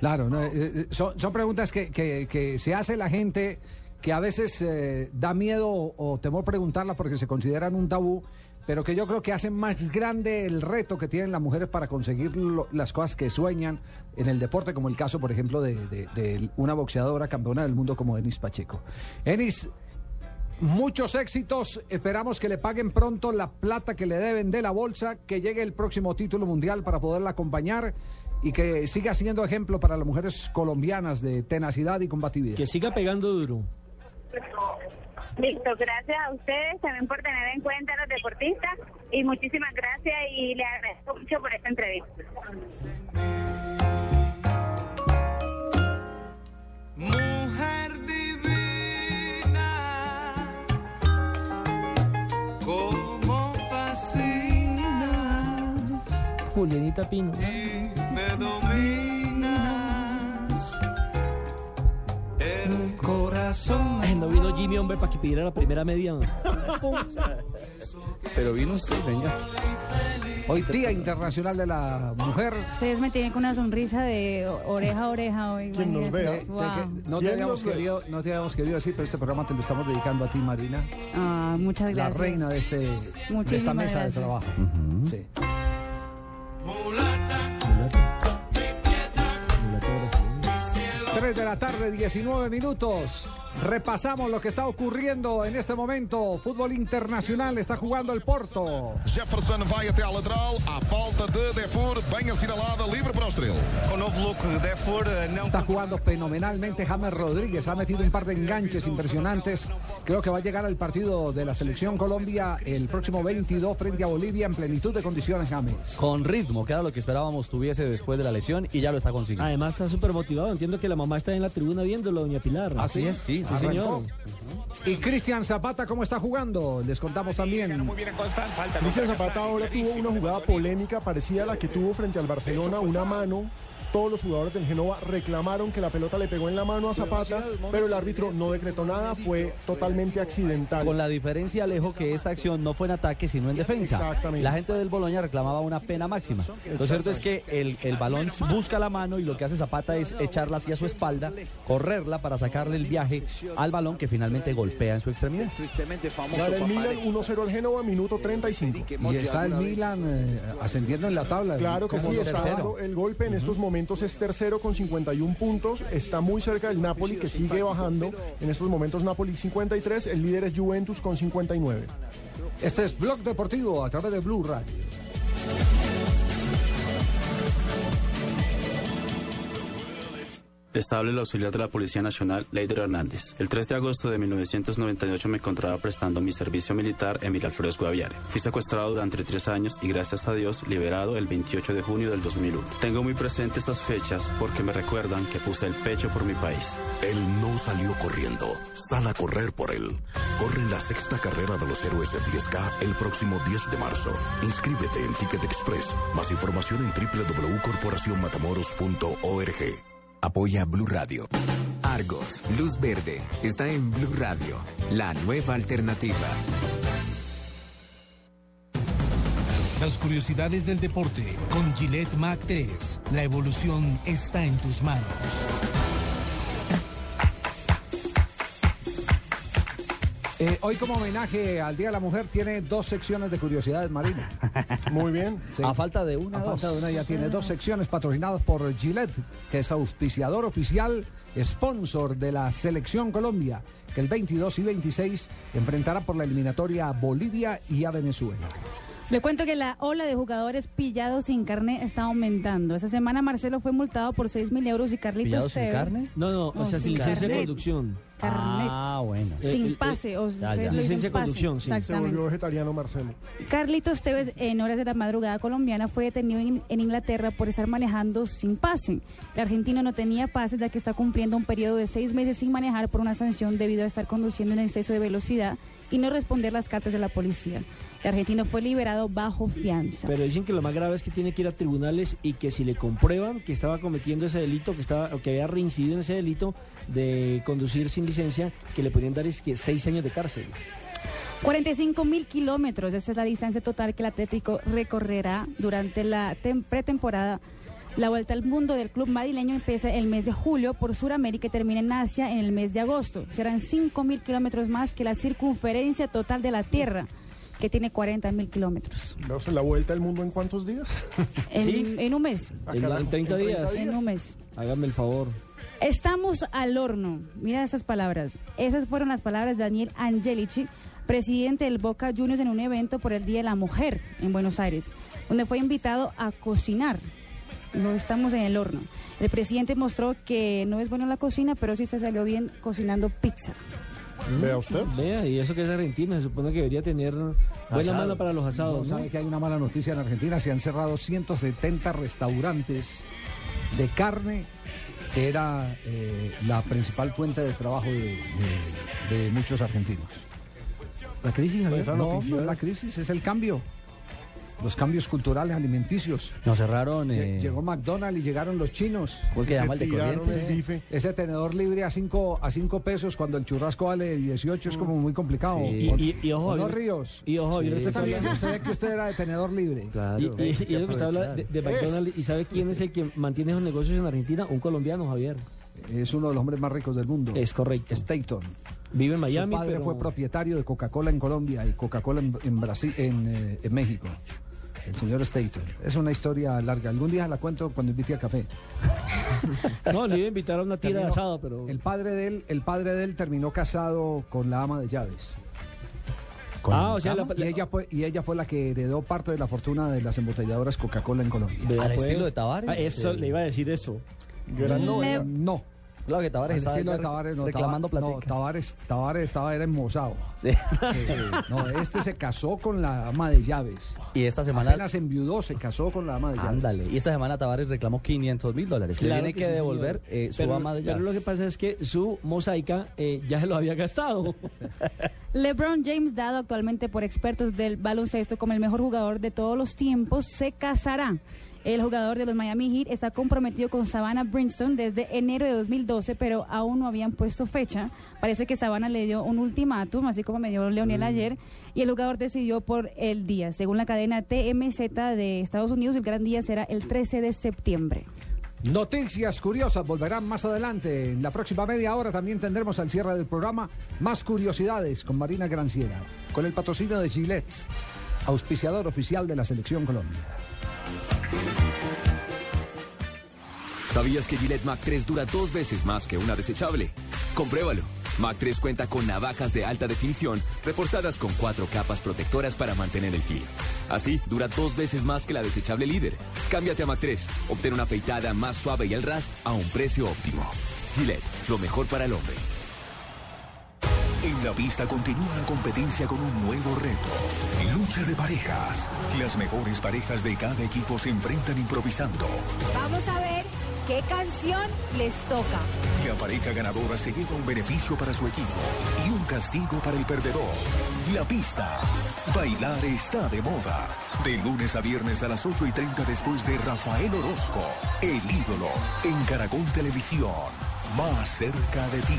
Claro, no, eh, eh, son, son preguntas que, que se hace la gente que a veces eh, da miedo o, temor preguntarlas porque se consideran un tabú, pero que yo creo que hacen más grande el reto que tienen las mujeres para conseguir las cosas que sueñan en el deporte, como el caso, por ejemplo, de, de- una boxeadora campeona del mundo como Denis Pacheco. Enis, muchos éxitos, esperamos que le paguen pronto la plata que le deben de la bolsa, que llegue el próximo título mundial para poderla acompañar y que siga siendo ejemplo para las mujeres colombianas de tenacidad y combatividad. Que siga pegando duro. Listo, gracias a ustedes también por tener en cuenta a los deportistas y muchísimas gracias y le agradezco mucho por esta entrevista. Mujer divina, como fascinas Julianita Pino. y me dominas el corazón. Ay, no vino Jimmy, hombre, para que pidiera la primera media. Pero vino usted, señor. Hoy Día Internacional de la Mujer. Ustedes me tienen con una sonrisa de oreja a oreja hoy. Quien nos vea. Wow. Te- que- no, te ¿Quién habíamos querido, no te habíamos querido decir, pero este programa te lo estamos dedicando a ti, Marina. Ah, muchas La gracias. reina de, este, de esta mesa de trabajo. Sí. Tres de la tarde, 19 minutos. Repasamos lo que está ocurriendo en este momento. Fútbol internacional está jugando el Porto. Jefferson vai até à lateral, à falta de Defur, bem assinalada, livre para o Estrela. Com novo look de Defur, não Está jugando fenomenalmente James Rodríguez. Ha metido un par de enganches impresionantes. Creo que va a llegar al partido de la selección Colombia el próximo 22 frente a Bolivia en plenitud de condiciones, James. Con ritmo, que era lo que esperábamos tuviese después de la lesión y ya lo está consiguiendo. Además está súper motivado. Entiendo que la mamá está en la tribuna viéndolo, doña Pilar. Así es, sí. Señor. Y Cristian Zapata, ¿cómo está jugando? Les contamos también. Cristian Zapata ahora tuvo una jugada polémica parecida a la que tuvo frente al Barcelona, una mano. Todos los jugadores del Genova reclamaron que la pelota le pegó en la mano a Zapata, pero el árbitro no decretó nada, fue totalmente accidental. Con la diferencia, Alejo, que esta acción no fue en ataque, sino en defensa. Exactamente. La gente del Boloña reclamaba una pena máxima. Lo cierto es que el, el balón busca la mano y lo que hace Zapata es echarla hacia su espalda, correrla para sacarle el viaje al balón que finalmente golpea en su extremidad. Gana el Milan 1-0 al Genova, minuto 35. Y está el Milan eh, ascendiendo en la tabla. Claro que sí, está dando el golpe en estos momentos es tercero con 51 puntos, está muy cerca del Napoli que sigue bajando, en estos momentos Napoli 53, el líder es Juventus con 59. Este es Blog Deportivo a través de Blue Radio. Estable el auxiliar de la Policía Nacional, Leider Hernández. El 3 de agosto de 1998 me encontraba prestando mi servicio militar en Miraflores Guaviare. Fui secuestrado durante tres años y gracias a Dios liberado el 28 de junio del 2001. Tengo muy presente estas fechas porque me recuerdan que puse el pecho por mi país. Él no salió corriendo, sal a correr por él. Corre la sexta carrera de los héroes de 10K el próximo 10 de marzo. Inscríbete en Ticket Express. Más información en www.corporacionmatamoros.org. Apoya Blue Radio. Argos, Luz Verde, está en Blue Radio, la nueva alternativa. Las curiosidades del deporte con Gillette Mac 3. La evolución está en tus manos. Eh, hoy como homenaje al Día de la Mujer tiene dos secciones de curiosidades, Marina. *laughs* Muy bien. A falta de una, A dos. falta de una ya tiene dos secciones patrocinadas por Gillette, que es auspiciador oficial, sponsor de la Selección Colombia, que el 22 y 26 enfrentará por la eliminatoria a Bolivia y a Venezuela. Le cuento que la ola de jugadores pillados sin carne está aumentando. Esta semana Marcelo fue multado por 6 mil euros y Carlitos ¿Pillados sin Tevez- carne? No, no, o sea, sin sin licencia de carnet. conducción. Carnet. Ah, bueno. Eh, Sin eh, pase, o ya, ustedes ya. dicen Licencia de pase. conducción, sí. Se Exactamente. volvió vegetariano Marcelo. Carlitos Tevez, en horas de la madrugada colombiana, fue detenido en, en Inglaterra por estar manejando sin pase. El argentino no tenía pase ya que está cumpliendo un periodo de seis meses sin manejar por una sanción debido a estar conduciendo en exceso de velocidad y no responder las cartas de la policía. El argentino fue liberado bajo fianza. Pero dicen que lo más grave es que tiene que ir a tribunales y que si le comprueban que estaba cometiendo ese delito, que estaba o que había reincidido en ese delito de conducir sin licencia, que le podrían dar es que seis años de cárcel. 45 mil kilómetros, esta es la distancia total que el Atlético recorrerá durante la tem- pretemporada La vuelta al mundo del club madrileño empieza el mes de julio por Sudamérica y termina en Asia en el mes de agosto. Serán 5.000 kilómetros más que la circunferencia total de la Tierra, que tiene 40.000 kilómetros. ¿Vamos ¿La vuelta al mundo en cuántos días? *laughs* En, Sí. en un mes. En, en 30 días. En un mes. Hágame el favor. Estamos al horno. Mira esas palabras. Esas fueron las palabras de Daniel Angelici, presidente del Boca Juniors en un evento por el Día de la Mujer en Buenos Aires, donde fue invitado a cocinar. No estamos en el horno. El presidente mostró que no es bueno en la cocina, pero sí se salió bien cocinando pizza. Vea usted. Vea, y eso que es Argentina, se supone que debería tener buena Asado. mano para los asados. No, ¿no? ¿Sabe que hay una mala noticia en Argentina? Se han cerrado 170 restaurantes de carne, que era eh, la principal fuente de trabajo de, de- de muchos argentinos. La crisis, Javier. No, no es la crisis, es el cambio. Los cambios culturales alimenticios. Nos cerraron. Eh, Llegó McDonald's y llegaron los chinos. ¿Cómo es que Se el de bife. Ese tenedor libre a 5 a cinco pesos cuando el churrasco vale 18 es como muy complicado. Sí. Y- y- y ojo, ¿O no, Javier. Ríos? Y ojo, Sí, usted usted, también- usted que usted era de tenedor libre. Claro. Y, y, que usted habla de, McDonald's, ¿y sabe quién es el que mantiene esos negocios en Argentina? Un colombiano, Javier. Es uno de los hombres más ricos del mundo. Es correcto. Staton. Vive en Miami, Su padre pero- fue propietario de Coca-Cola en Colombia y Coca-Cola en, en Brasil, en, eh, en México. El señor Staton. Es una historia larga. Algún día la cuento cuando invite al café. *laughs* No, le iba a invitar a una tira de Terminó- asado, pero... El padre de él, el padre de él terminó casado con la ama de llaves. Ah, o sea, la- y ella fue y ella fue la que heredó parte de la fortuna de las embotelladoras Coca-Cola en Colombia. Vea, Al pues. estilo de Tavares, Ah, eso, le iba a decir eso. Le- No. Claro que Tavares estaba ya Tavares, no, reclamando Tava- no, platica. Tavares, Tavares estaba era emmozado. Sí. Sí, no, este se casó con la ama de llaves. Y esta semana. Apenas enviudó, se casó con la ama de llaves. Ándale. Y esta semana Tavares reclamó 500 mil dólares. Claro tiene que que, sí, devolver eh, su pero, ama de pero lo llaves. que pasa es que su mosaica eh, ya se lo había gastado. *laughs* LeBron James, dado actualmente por expertos del baloncesto como el mejor jugador de todos los tiempos, se casará. El jugador de los Miami Heat está comprometido con Savannah Brinstone desde enero de 2012, pero aún no habían puesto fecha. Parece que Savannah le dio un ultimátum, así como me dio Leonel ayer, y el jugador decidió por el día. Según la cadena TMZ de Estados Unidos, el gran día será el 13 de septiembre. Noticias curiosas volverán más adelante. En la próxima media hora también tendremos al cierre del programa más curiosidades con Marina Granciera, con el patrocinio de Gillette, auspiciador oficial de la Selección Colombia. ¿Sabías que Gillette Mac 3 dura dos veces más que una desechable? Compruébalo. Mac 3 cuenta con navajas de alta definición reforzadas con cuatro capas protectoras para mantener el filo. Así, dura dos veces más que la desechable líder. Cámbiate a Mac 3. Obtén una afeitada más suave y al ras a un precio óptimo. Gillette, lo mejor para el hombre. En la pista continúa la competencia con un nuevo reto. Lucha de parejas. Las mejores parejas de cada equipo se enfrentan improvisando. Vamos a ver qué canción les toca. La pareja ganadora se lleva un beneficio para su equipo y un castigo para el perdedor. La pista. Bailar está de moda. De lunes a viernes a las 8 y 30 después de Rafael Orozco, el ídolo, en Caracol Televisión. Más cerca de ti.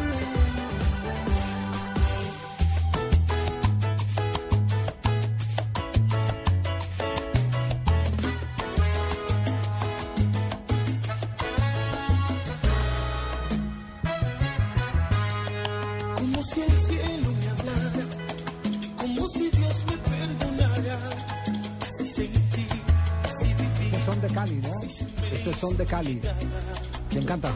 Cali. ¿Quién canta?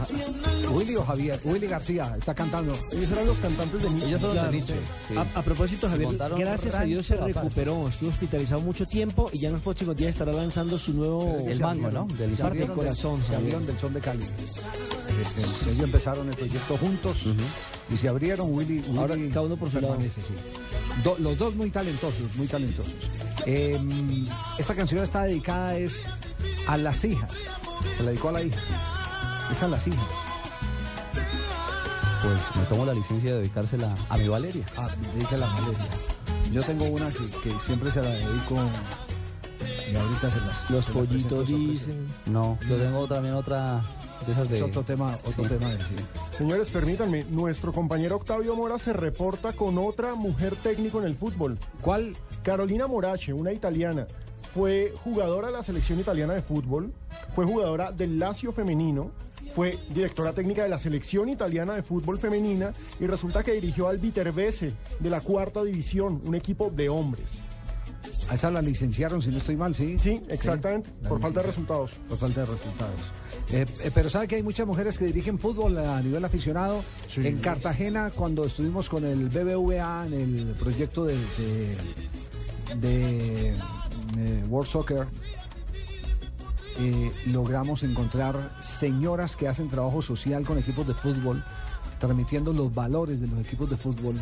Willy o Javier. Willy García está cantando. Ellos eran los cantantes de Nietzsche. Claro. de Nietzsche. sí. A, a propósito, Javier, gracias a Dios se recuperó. Estuvo hospitalizado mucho tiempo y ya en los próximos días estará lanzando su nuevo El mango, ¿no? Del abrieron del- Corazón, Se abrieron del son de Cali. Ellos empezaron el proyecto juntos y se abrieron. Willy, Willy Ahora cada uno por su lado. permanece, sí. Do- los dos muy talentosos, muy talentosos. Eh, esta canción está dedicada es a las hijas. Se la dedicó a la hija. Es a las hijas. pues me tomo la licencia de dedicársela a mi Valeria. Ah, dedícala a Valeria. Yo tengo una que, que siempre se la dedico y ahorita se las... Los se pollitos dicen. No, yo tengo también otra de esas de. Es otro tema, otro Sí. tema de sí. Señores, permítanme, nuestro compañero Octavio Mora se reporta con otra mujer técnico en el fútbol. ¿Cuál? Carolina Morache, una italiana. Fue jugadora de la selección italiana de fútbol, fue jugadora del Lazio femenino, fue directora técnica de la selección italiana de fútbol femenina y resulta que dirigió al Viterbese de la cuarta división, un equipo de hombres. A esa la licenciaron, si no estoy mal, ¿sí? Sí, exactamente, por falta de resultados. Por falta de resultados. Eh, eh, pero sabe que hay muchas mujeres que dirigen fútbol a nivel aficionado. En Cartagena, cuando estuvimos con el BBVA en el proyecto de, de, de, eh, World Soccer, eh, logramos encontrar señoras que hacen trabajo social con equipos de fútbol, transmitiendo los valores de los equipos de fútbol,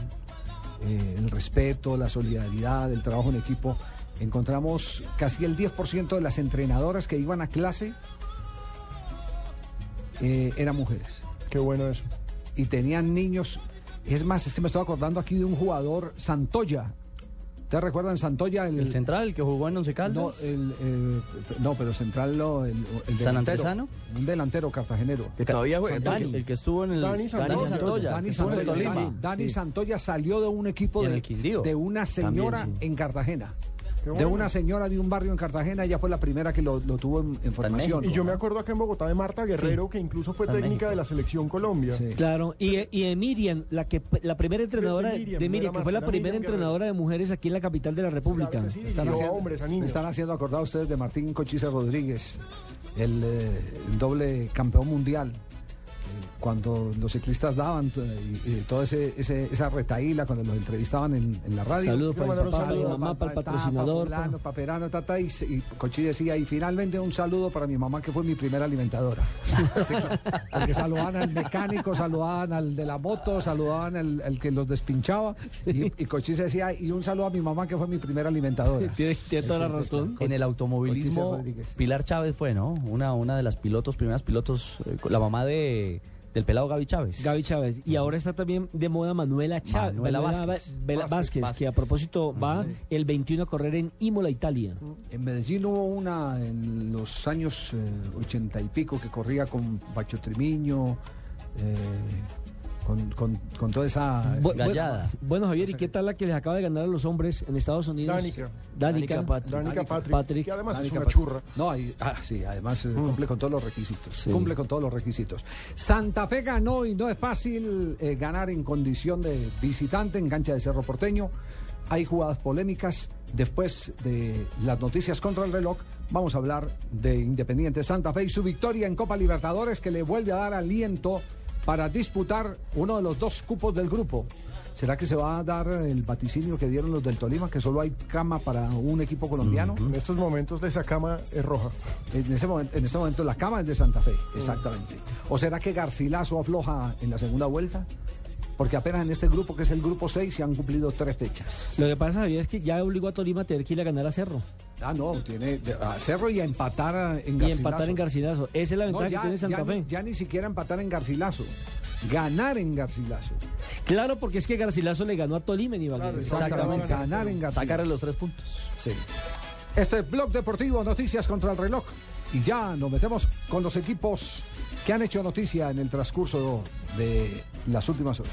eh, el respeto, la solidaridad, el trabajo en equipo. Encontramos casi el 10% de las entrenadoras que iban a clase eran mujeres. Qué bueno eso. Y tenían niños. Es más, es que me estoy acordando aquí de un jugador, Santoya. ¿Ustedes recuerdan Santoya? El, El central, el que jugó en Once no, Caldas. el, eh, no, pero central no, el, el ¿San. Antesano? Un delantero cartagenero. Que todavía juega. Dani, el que estuvo en el. Dani Santoya. Santoya. Dani Santoya. Dani- Dani Sí. Santoya salió de un equipo de, una señora También, sí. en Cartagena. De una señora de un barrio en Cartagena, ella fue la primera que lo, lo tuvo en, en formación. Y yo me acuerdo acá en Bogotá de Marta Guerrero, que incluso fue Está técnica de la selección Colombia. Sí. Claro, y, y de Miriam, la que la primera entrenadora de Miriam, de que fue la primera Miriam Guerrero. entrenadora de mujeres aquí en la capital de la República. Sí, Están haciendo, hombres, a niños. están haciendo acordar ustedes de Martín Cochise Rodríguez, el, eh, el doble campeón mundial. Cuando los ciclistas daban eh, toda ese, ese- esa retaíla, cuando los entrevistaban en, en la radio. Saludos para el papá, saludo mamá, para el patrocinador. Fulano, y, y Cochi decía, y finalmente un saludo para mi mamá, que fue mi primera alimentadora. *laughs* Porque saludaban al mecánico, saludaban al de la moto, saludaban al, al que los despinchaba. Y, y Cochise decía, y un saludo a mi mamá, que fue mi primera alimentadora. Tiene, tiene toda la razón. En el automovilismo. Pilar Chávez fue, ¿no? Una, una de las pilotos, primeras pilotos, eh, la mamá de, del pelado Gaby Chávez. Gaby Chávez. Y ahora está también de moda Manuela Chávez. Manuela Vázquez. Vela- Vázquez, Vázquez, que a propósito va el 21 a correr en Imola, Italia. En Medellín hubo una en los años eh, ochenta y pico que corría con Pacho Trimiño, eh, con, con- con toda esa... Bu- bu- Gallada. Bueno, Javier, ¿y qué tal la que les acaba de ganar a los hombres en Estados Unidos? Danica. Danica. Danica Patrick, Patrick. que además es Danica una Patrick. churra. No, hay- ah, sí, además eh, cumple con todos los requisitos. Sí. Cumple con todos los requisitos. Santa Fe ganó y no es fácil eh, ganar en condición de visitante en cancha de Cerro Porteño. Hay jugadas polémicas. Después de las noticias contra el reloj, vamos a hablar de Independiente Santa Fe y su victoria en Copa Libertadores que le vuelve a dar aliento para disputar uno de los dos cupos del grupo. ¿Será que se va a dar el vaticinio que dieron los del Tolima, que solo hay cama para un equipo colombiano? En estos momentos esa cama es roja. En, ese momento, en este momento la cama es de Santa Fe, exactamente. ¿O será que Garcilaso afloja en la segunda vuelta? Porque apenas en este grupo, que es el grupo 6, se han cumplido tres fechas. Lo que pasa, Javier, es que ya obligó a Tolima a tener que ir a ganar a Cerro. Ah, no, tiene a Cerro y a empatar a- en Y Garcilaso. empatar en Garcilaso. Esa es la No, ventaja ya, que tiene Santa ya Fe. Ni, ya ni siquiera empatar en Garcilaso. Ganar en Garcilaso. Claro, porque es que Garcilaso le ganó a Tolima en Ibagué. Exactamente. Ganar en Garcilaso. Sacar los tres puntos. Sí. Este es Blog Deportivo, noticias contra el reloj. Y ya nos metemos con los equipos que han hecho noticia en el transcurso de las últimas horas.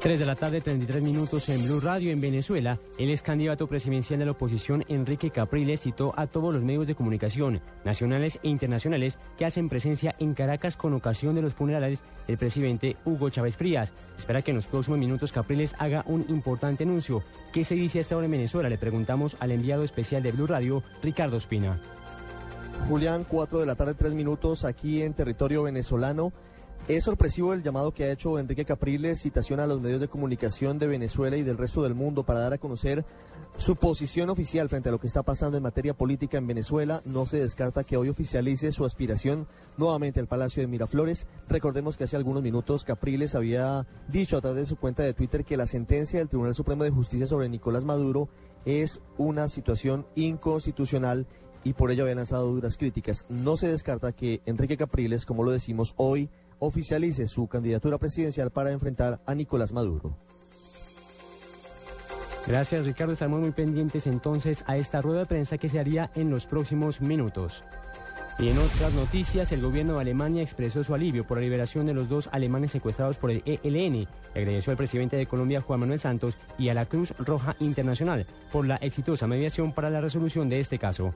3 de la tarde, 33 minutos en Blue Radio en Venezuela. El ex candidato presidencial de la oposición, Enrique Capriles, citó a todos los medios de comunicación, nacionales e internacionales, que hacen presencia en Caracas con ocasión de los funerales del presidente Hugo Chávez Frías. Espera que en los próximos minutos Capriles haga un importante anuncio. ¿Qué se dice hasta ahora en Venezuela? Le preguntamos al enviado especial de Blue Radio, Ricardo Espina. Julián, 4 de la tarde, 3 minutos aquí en territorio venezolano. Es sorpresivo el llamado que ha hecho Enrique Capriles, citación a los medios de comunicación de Venezuela y del resto del mundo para dar a conocer su posición oficial frente a lo que está pasando en materia política en Venezuela. No se descarta que hoy oficialice su aspiración nuevamente al Palacio de Miraflores. Recordemos que hace algunos minutos Capriles había dicho a través de su cuenta de Twitter que la sentencia del Tribunal Supremo de Justicia sobre Nicolás Maduro es una situación inconstitucional y por ello había lanzado duras críticas. No se descarta que Enrique Capriles, como lo decimos hoy, oficialice su candidatura presidencial para enfrentar a Nicolás Maduro. Gracias Ricardo, estamos muy pendientes entonces a esta rueda de prensa que se haría en los próximos minutos. Y en otras noticias, el gobierno de Alemania expresó su alivio por la liberación de los dos alemanes secuestrados por el ELN. Agradeció al presidente de Colombia, Juan Manuel Santos, y a la Cruz Roja Internacional por la exitosa mediación para la resolución de este caso.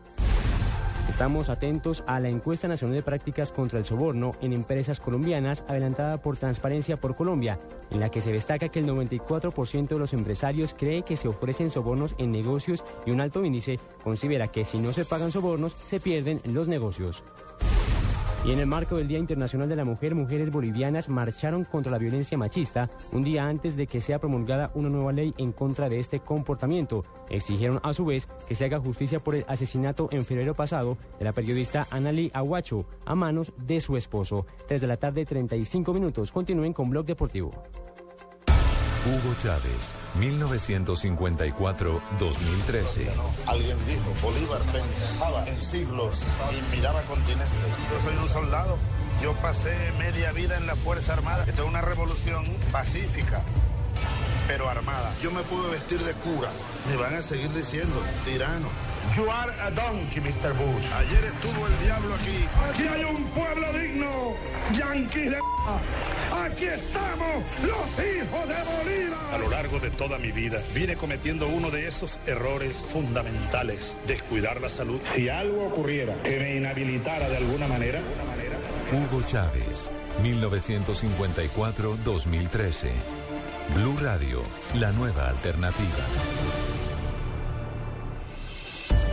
Estamos atentos a la encuesta nacional de prácticas contra el soborno en empresas colombianas adelantada por Transparencia por Colombia, en la que se destaca que el 94% de los empresarios cree que se ofrecen sobornos en negocios y un alto índice considera que si no se pagan sobornos se pierden los negocios. Y en el marco del Día Internacional de la Mujer, mujeres bolivianas marcharon contra la violencia machista un día antes de que sea promulgada una nueva ley en contra de este comportamiento. Exigieron a su vez que se haga justicia por el asesinato en febrero pasado de la periodista Anali Aguacho a manos de su esposo. Desde la tarde, 35 minutos. Continúen con Blog Deportivo. Hugo Chávez, 1954-2013. Alguien dijo, Bolívar pensaba en siglos y miraba continentes. Yo soy un soldado. Yo pasé media vida en la Fuerza Armada. Esta es una revolución pacífica, pero armada. Yo me pude vestir de cura. Me van a seguir diciendo, tirano. You are a donkey, Mr. Bush. Ayer estuvo el diablo aquí. Aquí hay un pueblo digno. Yankees de... Aquí estamos, los hijos de Bolívar. A lo largo de toda mi vida vine cometiendo uno de esos errores fundamentales, descuidar la salud. Si algo ocurriera que me inhabilitara de alguna manera... Hugo Chávez, 1954-2013. Blue Radio, la nueva alternativa.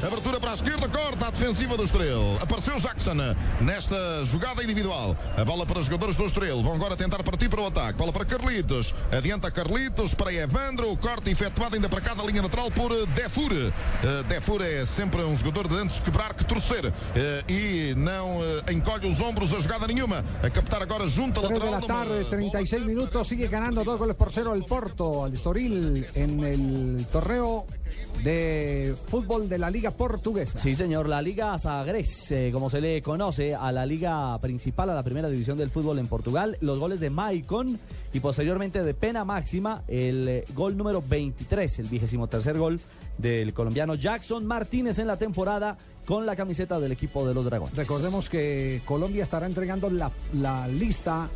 Abertura para a esquerda, corta a defensiva do Estrela. Apareceu Jackson nesta jogada individual. A bola para os jogadores do Estrela. Vão agora tentar partir para o ataque. Bola para Carlitos. Adianta Carlitos para Evandro. Corte efetuado ainda para cada linha lateral por Defur. Uh, Defur é sempre um jogador de antes quebrar que torcer. E não encolhe os ombros a jogada nenhuma. A captar agora junto a 3 de lateral. la tarde, 36 minutos, sigue ganando dos goles por cero el Porto, al Estoril, en el torneo de fútbol de la Liga Portuguesa. Sí, señor, la Liga Sagres, eh, como se le conoce a la liga principal, a la primera división del fútbol en Portugal, los goles de Maicon y posteriormente de pena máxima, el eh, gol número 23, el vigésimo tercer gol del colombiano Jackson Martínez en la temporada con la camiseta del equipo de los Dragones. Recordemos que Colombia estará entregando la, la lista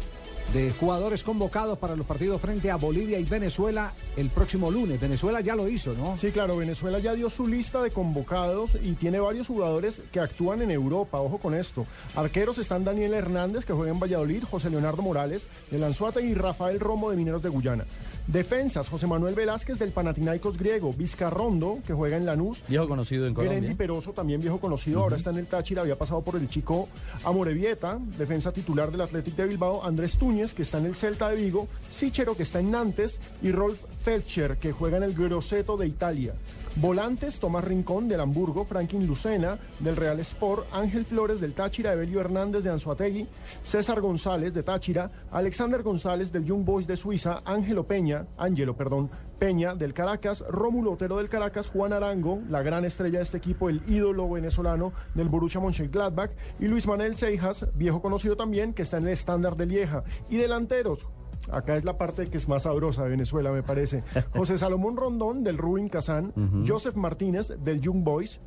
de jugadores convocados para los partidos frente a Bolivia y Venezuela el próximo lunes. Venezuela ya lo hizo, ¿no? Sí, claro, Venezuela ya dio su lista de convocados y tiene varios jugadores que actúan en Europa, ojo con esto. Arqueros están Daniel Hernández, que juega en Valladolid, José Leonardo Morales, de Lanzuata y Rafael Romo de Mineros de Guyana. Defensas, José Manuel Velázquez del Panathinaikos griego, Vizcarrondo, que juega en Lanús. Viejo conocido en Colombia. Gerendi Peroso, también viejo conocido, ahora está en el Táchira, había pasado por el chico Amorevieta, defensa titular del Athletic de Bilbao, Andrés Túñez, que está en el Celta de Vigo, Sichero, que está en Nantes, y Rolf Felcher, que juega en el Grosseto de Italia. Volantes, Tomás Rincón del Hamburgo, Franklin Lucena del Real Sport, Ángel Flores del Táchira, Evelio Hernández de Anzuategui, César González de Táchira, Alexander González del Young Boys de Suiza, Ángelo Peña, Ángelo, perdón, Peña del Caracas, Rómulo Otero del Caracas, Juan Arango, la gran estrella de este equipo, el ídolo venezolano del Borussia Mönchengladbach, y Luis Manuel Seijas, viejo conocido también, que está en el estándar de Lieja. Y delanteros, Acá es la parte que es más sabrosa de Venezuela, me parece. *laughs* José Salomón Rondón del Rubin Kazán, Joseph Martínez del Young Boys,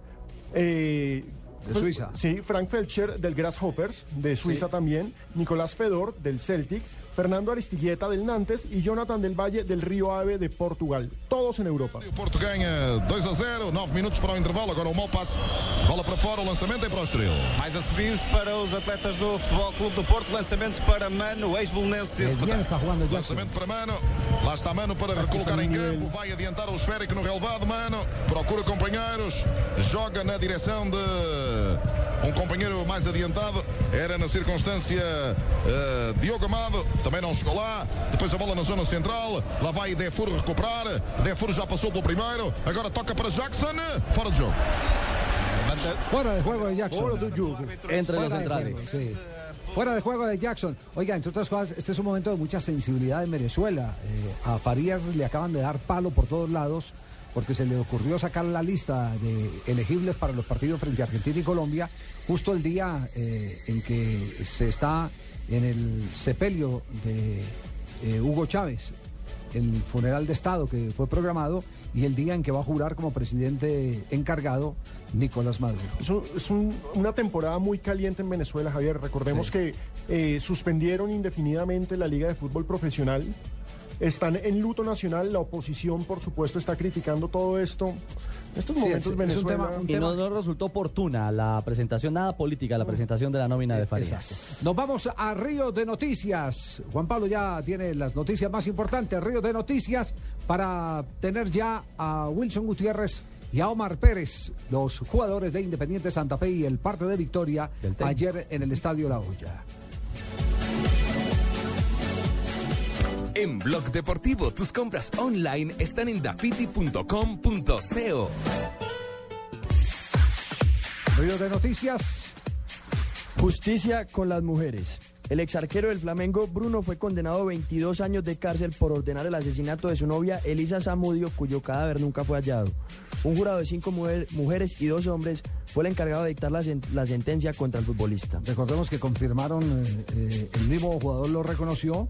Eh, De Suiza. Sí, Frank Felcher del Grasshoppers, de Suiza también, Nicolás Fedor del Celtic, Fernando Aristigueta del Nantes y Jonathan del Valle del Río Ave de Portugal. Todos en Europa. Porto ganha 2 a 0, 9 minutos para o intervalo. Agora o mau passe, bola para fora, o lançamento é para o Estoril. Mais assobios para os atletas do Futebol Clube do Porto. Lançamento para Mano, ex-bolonense está Jackson. Lançamento para Mano. Lá está Mano para que recolocar em campo. Vai adiantar o esférico no relevado. Mano procura companheiros. Joga na direção de um companheiro mais adiantado. Era na circunstância eh, Diogo Amado. Também não chegou lá. Depois a bola na zona central. Lá vai Defur recuperar. Defur já passou pelo primeiro. Agora toca para Jackson. Fora de jogo. Fuera de juego de Jackson. Fora do jogo. Entre los centrales. sí. Fuera de juego de Jackson. Oiga, entre otras cosas, este es un momento de mucha sensibilidad en Venezuela. Eh, a Farías le acaban de dar palo por todos lados porque se le ocurrió sacar la lista de elegibles para los partidos frente a Argentina y Colombia justo el día eh, en que se está en el sepelio de eh, Hugo Chávez, el funeral de Estado que fue programado y el día en que va a jurar como presidente encargado Nicolás Maduro. Es, un- es un- una temporada muy caliente en Venezuela, Javier. Recordemos Sí. que eh, suspendieron indefinidamente la Liga de Fútbol Profesional. Están en luto nacional. La oposición, por supuesto, está criticando todo esto. En estos Sí, momentos es- es un Venezuela... tema- un Y no, no resultó oportuna la presentación, nada política, la presentación de la nómina de Farías. Exacto. Nos vamos a Río de Noticias. Juan Pablo ya tiene las noticias más importantes. Río de Noticias para tener ya a Wilson Gutiérrez y a Omar Pérez, los jugadores de Independiente Santa Fe y el parte de victoria ayer en el Estadio La Hoya. En Blog Deportivo, tus compras online están en dafiti.com.co. Río de Noticias. Justicia con las mujeres. El exarquero del Flamengo, Bruno, fue condenado a 22 años de cárcel por ordenar el asesinato de su novia, Elisa Zamudio, cuyo cadáver nunca fue hallado. Un jurado de cinco mujer- mujeres y dos hombres fue el encargado de dictar la, sen- la sentencia contra el futbolista. Recordemos que confirmaron, eh, eh, el mismo jugador lo reconoció.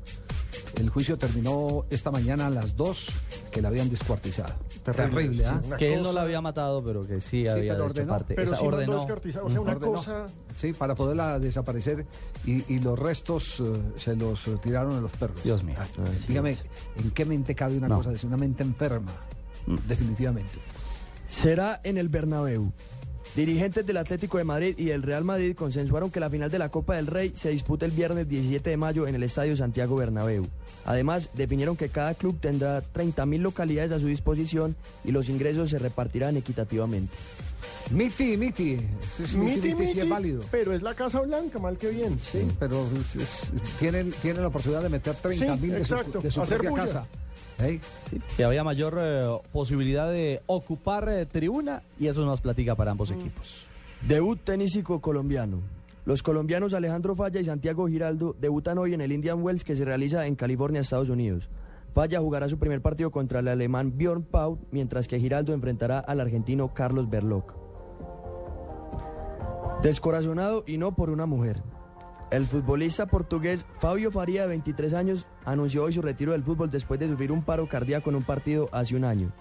El juicio terminó esta mañana a las 2 que la habían descuartizado. Terrible, ¿ah? Que él no la había matado, pero que sí, Sí, había pero hecho ordenó. parte. Pero Esa ordenó. O sea, una Ordenó. cosa... Sí, para poderla desaparecer y, y los restos eh, se los tiraron a los perros. Dios mío. Ah, dígame, ¿en qué mente cabe una No. cosa? Es una mente enferma, definitivamente. Será en el Bernabéu. Dirigentes del Atlético de Madrid y del Real Madrid consensuaron que la final de la Copa del Rey se disputa el viernes 17 de mayo en el Estadio Santiago Bernabéu. Además, definieron que cada club tendrá 30.000 localidades a su disposición y los ingresos se repartirán equitativamente. Miti, Miti, es Miti, Miti, Miti, sí miti, es válido. Pero es la Casa Blanca, mal que bien. Sí, pero es- es- tienen, tienen la oportunidad de meter 30 mil de su, de su propia bulla. casa. ¿Eh? Sí, que había mayor eh, posibilidad de ocupar eh, tribuna y eso nos platica para ambos equipos. Debut tenísico colombiano. Los colombianos Alejandro Falla y Santiago Giraldo debutan hoy en el Indian Wells que se realiza en California, Estados Unidos. Falla jugará su primer partido contra el alemán Bjorn Pau, mientras que Giraldo enfrentará al argentino Carlos Berloc. Descorazonado y no por una mujer. El futbolista portugués Fabio Faría, de 23 años, anunció hoy su retiro del fútbol después de sufrir un paro cardíaco en un partido hace un año.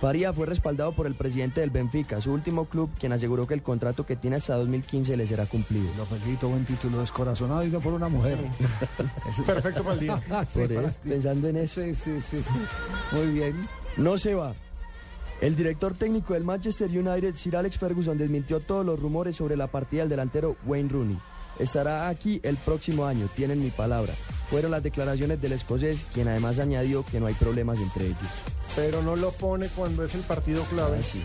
Faría fue respaldado por el presidente del Benfica, su último club, quien aseguró que el contrato que tiene hasta 2015 le será cumplido. Lo felicito, buen título, descorazonado y no por una mujer. *laughs* Perfecto para el día. *laughs* Sí, Por para pensando en eso. Sí, sí, sí. Muy bien. No se va. El director técnico del Manchester United, Sir Alex Ferguson, desmintió todos los rumores sobre la partida del delantero Wayne Rooney. Estará aquí el próximo año, tienen mi palabra. Fueron las declaraciones del escocés, quien además añadió que no hay problemas entre ellos. Pero no lo pone cuando es el partido clave. Así.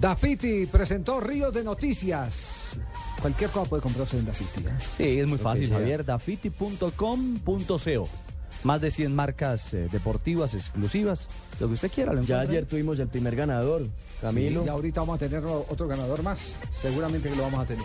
Dafiti presentó Río de Noticias. Cualquier cosa puede comprarse en Dafiti. ¿eh? Sí, es muy fácil. Javier. Dafiti.com.co. Más de 100 marcas eh, deportivas exclusivas. Lo que usted quiera. Lo Ya ayer tuvimos el primer ganador, Camilo. Sí, y ahorita vamos a tener otro ganador más. Seguramente que lo vamos a tener.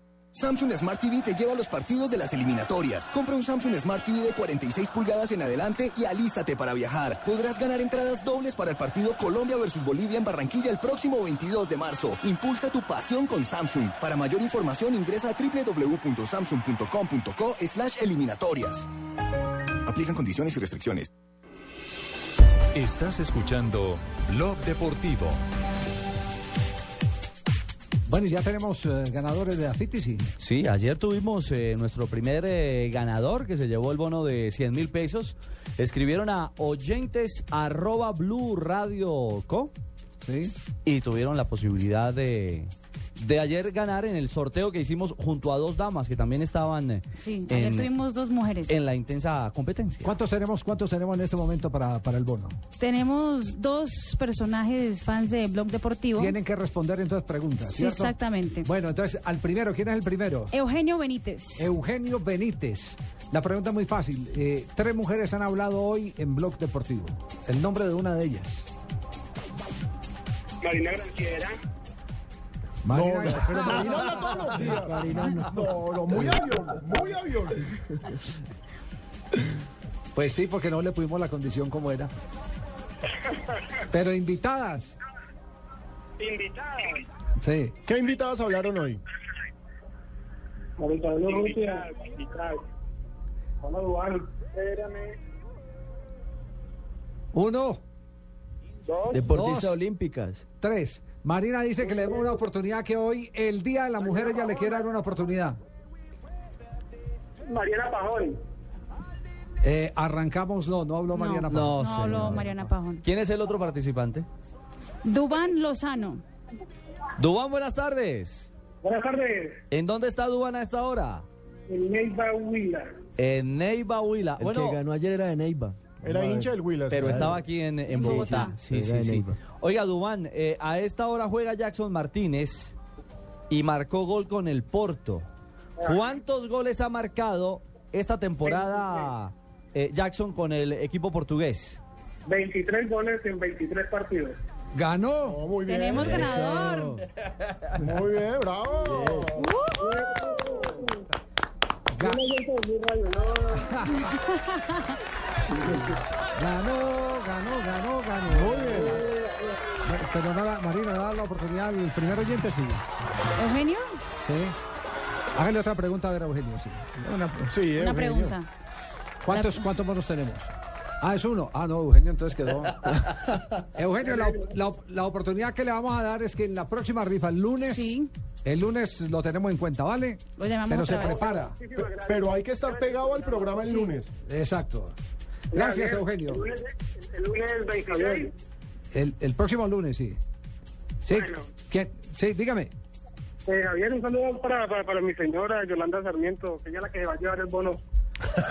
Samsung Smart TV te lleva a los partidos de las eliminatorias. Compra un Samsung Smart TV de 46 pulgadas en adelante y alístate para viajar. Podrás ganar entradas dobles para el partido Colombia versus Bolivia en Barranquilla el próximo 22 de marzo. Impulsa tu pasión con Samsung. Para mayor información ingresa a www.samsung.com.co slash eliminatorias. Aplican condiciones y restricciones. Estás escuchando Blog Deportivo. Bueno, y ya tenemos eh, ganadores de sí. Sí, ayer tuvimos eh, nuestro primer eh, ganador que se llevó el bono de 100 mil pesos. Escribieron a oyentes arroba blue radio co. Sí. Y tuvieron la posibilidad de, de ayer ganar en el sorteo que hicimos junto a dos damas que también estaban eh, Sí, ayer en, tuvimos dos mujeres. en la intensa competencia. ¿Cuántos tenemos, cuántos tenemos en este momento para, para el bono? Tenemos dos personajes fans de Blog Deportivo. Tienen que responder entonces preguntas, Sí, exactamente. Bueno, entonces, al primero, ¿quién es el primero? Eugenio Benítez. Eugenio Benítez. La pregunta es muy fácil. Eh, tres mujeres han hablado hoy en Blog Deportivo. El nombre de una de ellas. Marina Granciera. Marina, No, pero Marina habla todos los días. Marina no. No, no, muy avión, muy avión. Pues sí, porque no le pusimos la condición como era. Pero invitadas. Invitada. Sí. ¿Qué invitadas hablaron hoy? Invitada, invitada. Vamos a jugar. Espérame. Uno, Dos. Deportistas Dos. olímpicas. tres. Marina dice que le demos una oportunidad que hoy, el Día de la Mujer, ella le quiere dar una oportunidad. Mariana Pajón. Eh, arrancamos, no, no habló Mariana Pajón. No, No habló. Mariana Pajón. ¿Quién es el otro participante? Dubán Lozano. Dubán, buenas tardes. Buenas tardes. ¿En dónde está Dubán a esta hora? En Neiva Huila. En Neiva, Huila. El Bueno, que ganó ayer era de Neiva. Era hincha del Huila. pero estaba aquí en, Bogotá. Sí, sí, sí. Oiga, Dubán, eh, a esta hora juega Jackson Martínez y marcó gol con el Porto. ¿Cuántos goles ha marcado esta temporada eh, Jackson con el equipo portugués? 23 goles en 23 partidos. Ganó. Oh, muy bien. Tenemos Eso. ganador. Muy bien, bravo. Radio, no. *laughs* ganó, ganó, ganó, ganó. Muy bien. Pero no la, Marina, da la oportunidad al primer oyente, sí. Eugenio, Sí. Hágale otra pregunta a ver, Eugenio. Sí. Una- Sí, una Eugenio. pregunta. ¿Cuántos, ¿Cuántos bonos tenemos? Ah, es uno. Ah, no, Eugenio, entonces quedó. *laughs* Eugenio, la, la- la oportunidad que le vamos a dar es que en la próxima rifa, el lunes, Sí. el lunes lo tenemos en cuenta, ¿vale? Lo llamamos Pero se vez. prepara. Pero hay que estar pegado al programa el lunes. Exacto. Gracias, Eugenio. El lunes, el lunes 26. El, el próximo lunes, sí. Sí, Bueno. ¿quién? sí, dígame. Eh, Javier, un saludo para, para, para mi señora Yolanda Sarmiento, que ella es la que va a llevar el bono.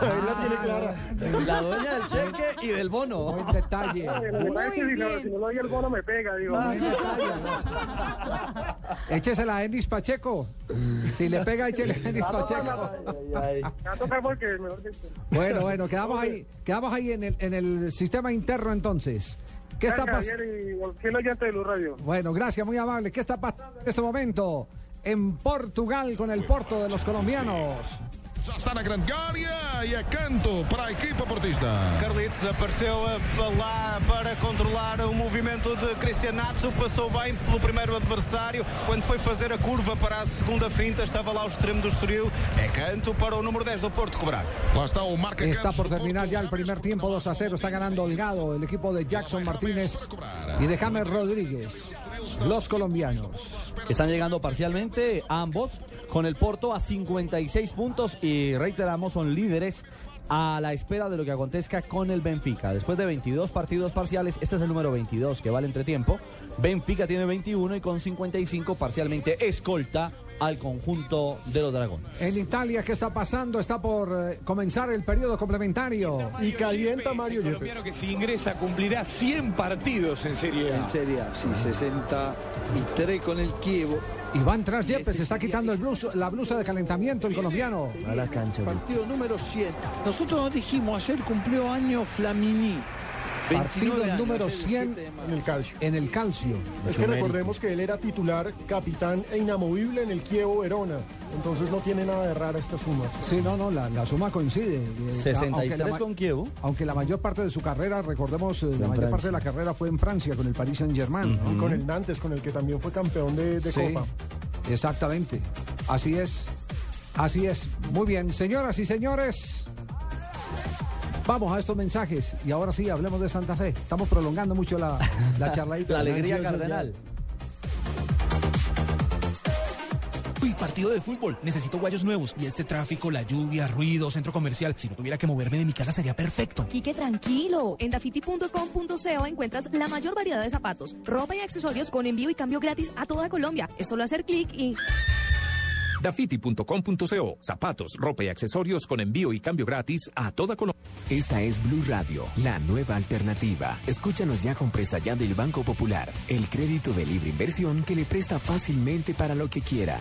Ahí la tiene clara. La dueña del cheque y del bono. Buen detalle. Que si no, si no doy el bono me pega, digo. Buen detalle. Échesela a Enis Pacheco. Si le pega, échele a Enis Pacheco. Bueno, bueno, quedamos ahí, quedamos ahí en el, en el sistema interno entonces. ¿Qué está pasando? Bueno, gracias, muy amable. ¿Qué está pasando en este momento en Portugal con el Porto de los colombianos? Já está na grande área e é canto para a equipa portista. Carlitos apareceu lá para controlar o movimento de Cristian Natsu, passou bem pelo primeiro adversário. Quando foi fazer a curva para a segunda finta, estava lá o extremo do Estoril. É canto para o número 10 do Porto cobrar. Lá está o marca Está por terminar ya el primer tiempo 2 a 0. Está ganando Holgado el equipo de Jackson Martínez y de James Rodríguez. Los colombianos. Están llegando parcialmente ambos con el Porto a 56 puntos y reiteramos son líderes a la espera de lo que acontezca con el Benfica. Después de 22 partidos parciales, este es el número 22 que vale entre tiempo. Benfica tiene 21 y con 55 parcialmente escolta al conjunto de los dragones. En Italia, ¿qué está pasando? Está por eh, comenzar el periodo complementario. Y calienta Mario Yepes. colombiano que si ingresa cumplirá 100 partidos en Serie A. En Serie A, sí, 63 con el Chievo. Y va a entrar Yepes, se está quitando el blusa- la blusa de calentamiento el colombiano. A la cancha. Partido número 100. Nosotros nos dijimos, ayer cumplió año Flamini. Partido 29 años, número es el 100 siete de mayo. En el calcio. en el calcio. Es que recordemos que él era titular, capitán e inamovible en el Kievo Verona. Entonces no tiene nada de rara esta suma. Sí, no, no, la, la suma coincide. Eh, 63 aunque la ma- con Kievo. Aunque la mayor parte de su carrera, recordemos, eh, la mayor Francia. parte de la carrera fue en Francia con el Paris Saint Germain. Y con el Nantes, con el que también fue campeón de, de Copa. exactamente. Así es. Así es. Muy bien, señoras y señores. Vamos a estos mensajes y ahora sí, hablemos de Santa Fe. Estamos prolongando mucho la, la *laughs* charladita. La alegría cardenal. Uy, partido de fútbol. Necesito guayos nuevos. Y este tráfico, la lluvia, ruido, centro comercial. Si no tuviera que moverme de mi casa sería perfecto. Quique, tranquilo. En dafiti.com.co encuentras la mayor variedad de zapatos, ropa y accesorios con envío y cambio gratis a toda Colombia. Es solo hacer clic y... Dafiti.com.co. Zapatos, ropa y accesorios con envío y cambio gratis a toda Colombia. Esta es Blue Radio, la nueva alternativa. Escúchanos ya con presta ya del Banco Popular, el crédito de libre inversión que le presta fácilmente para lo que quiera.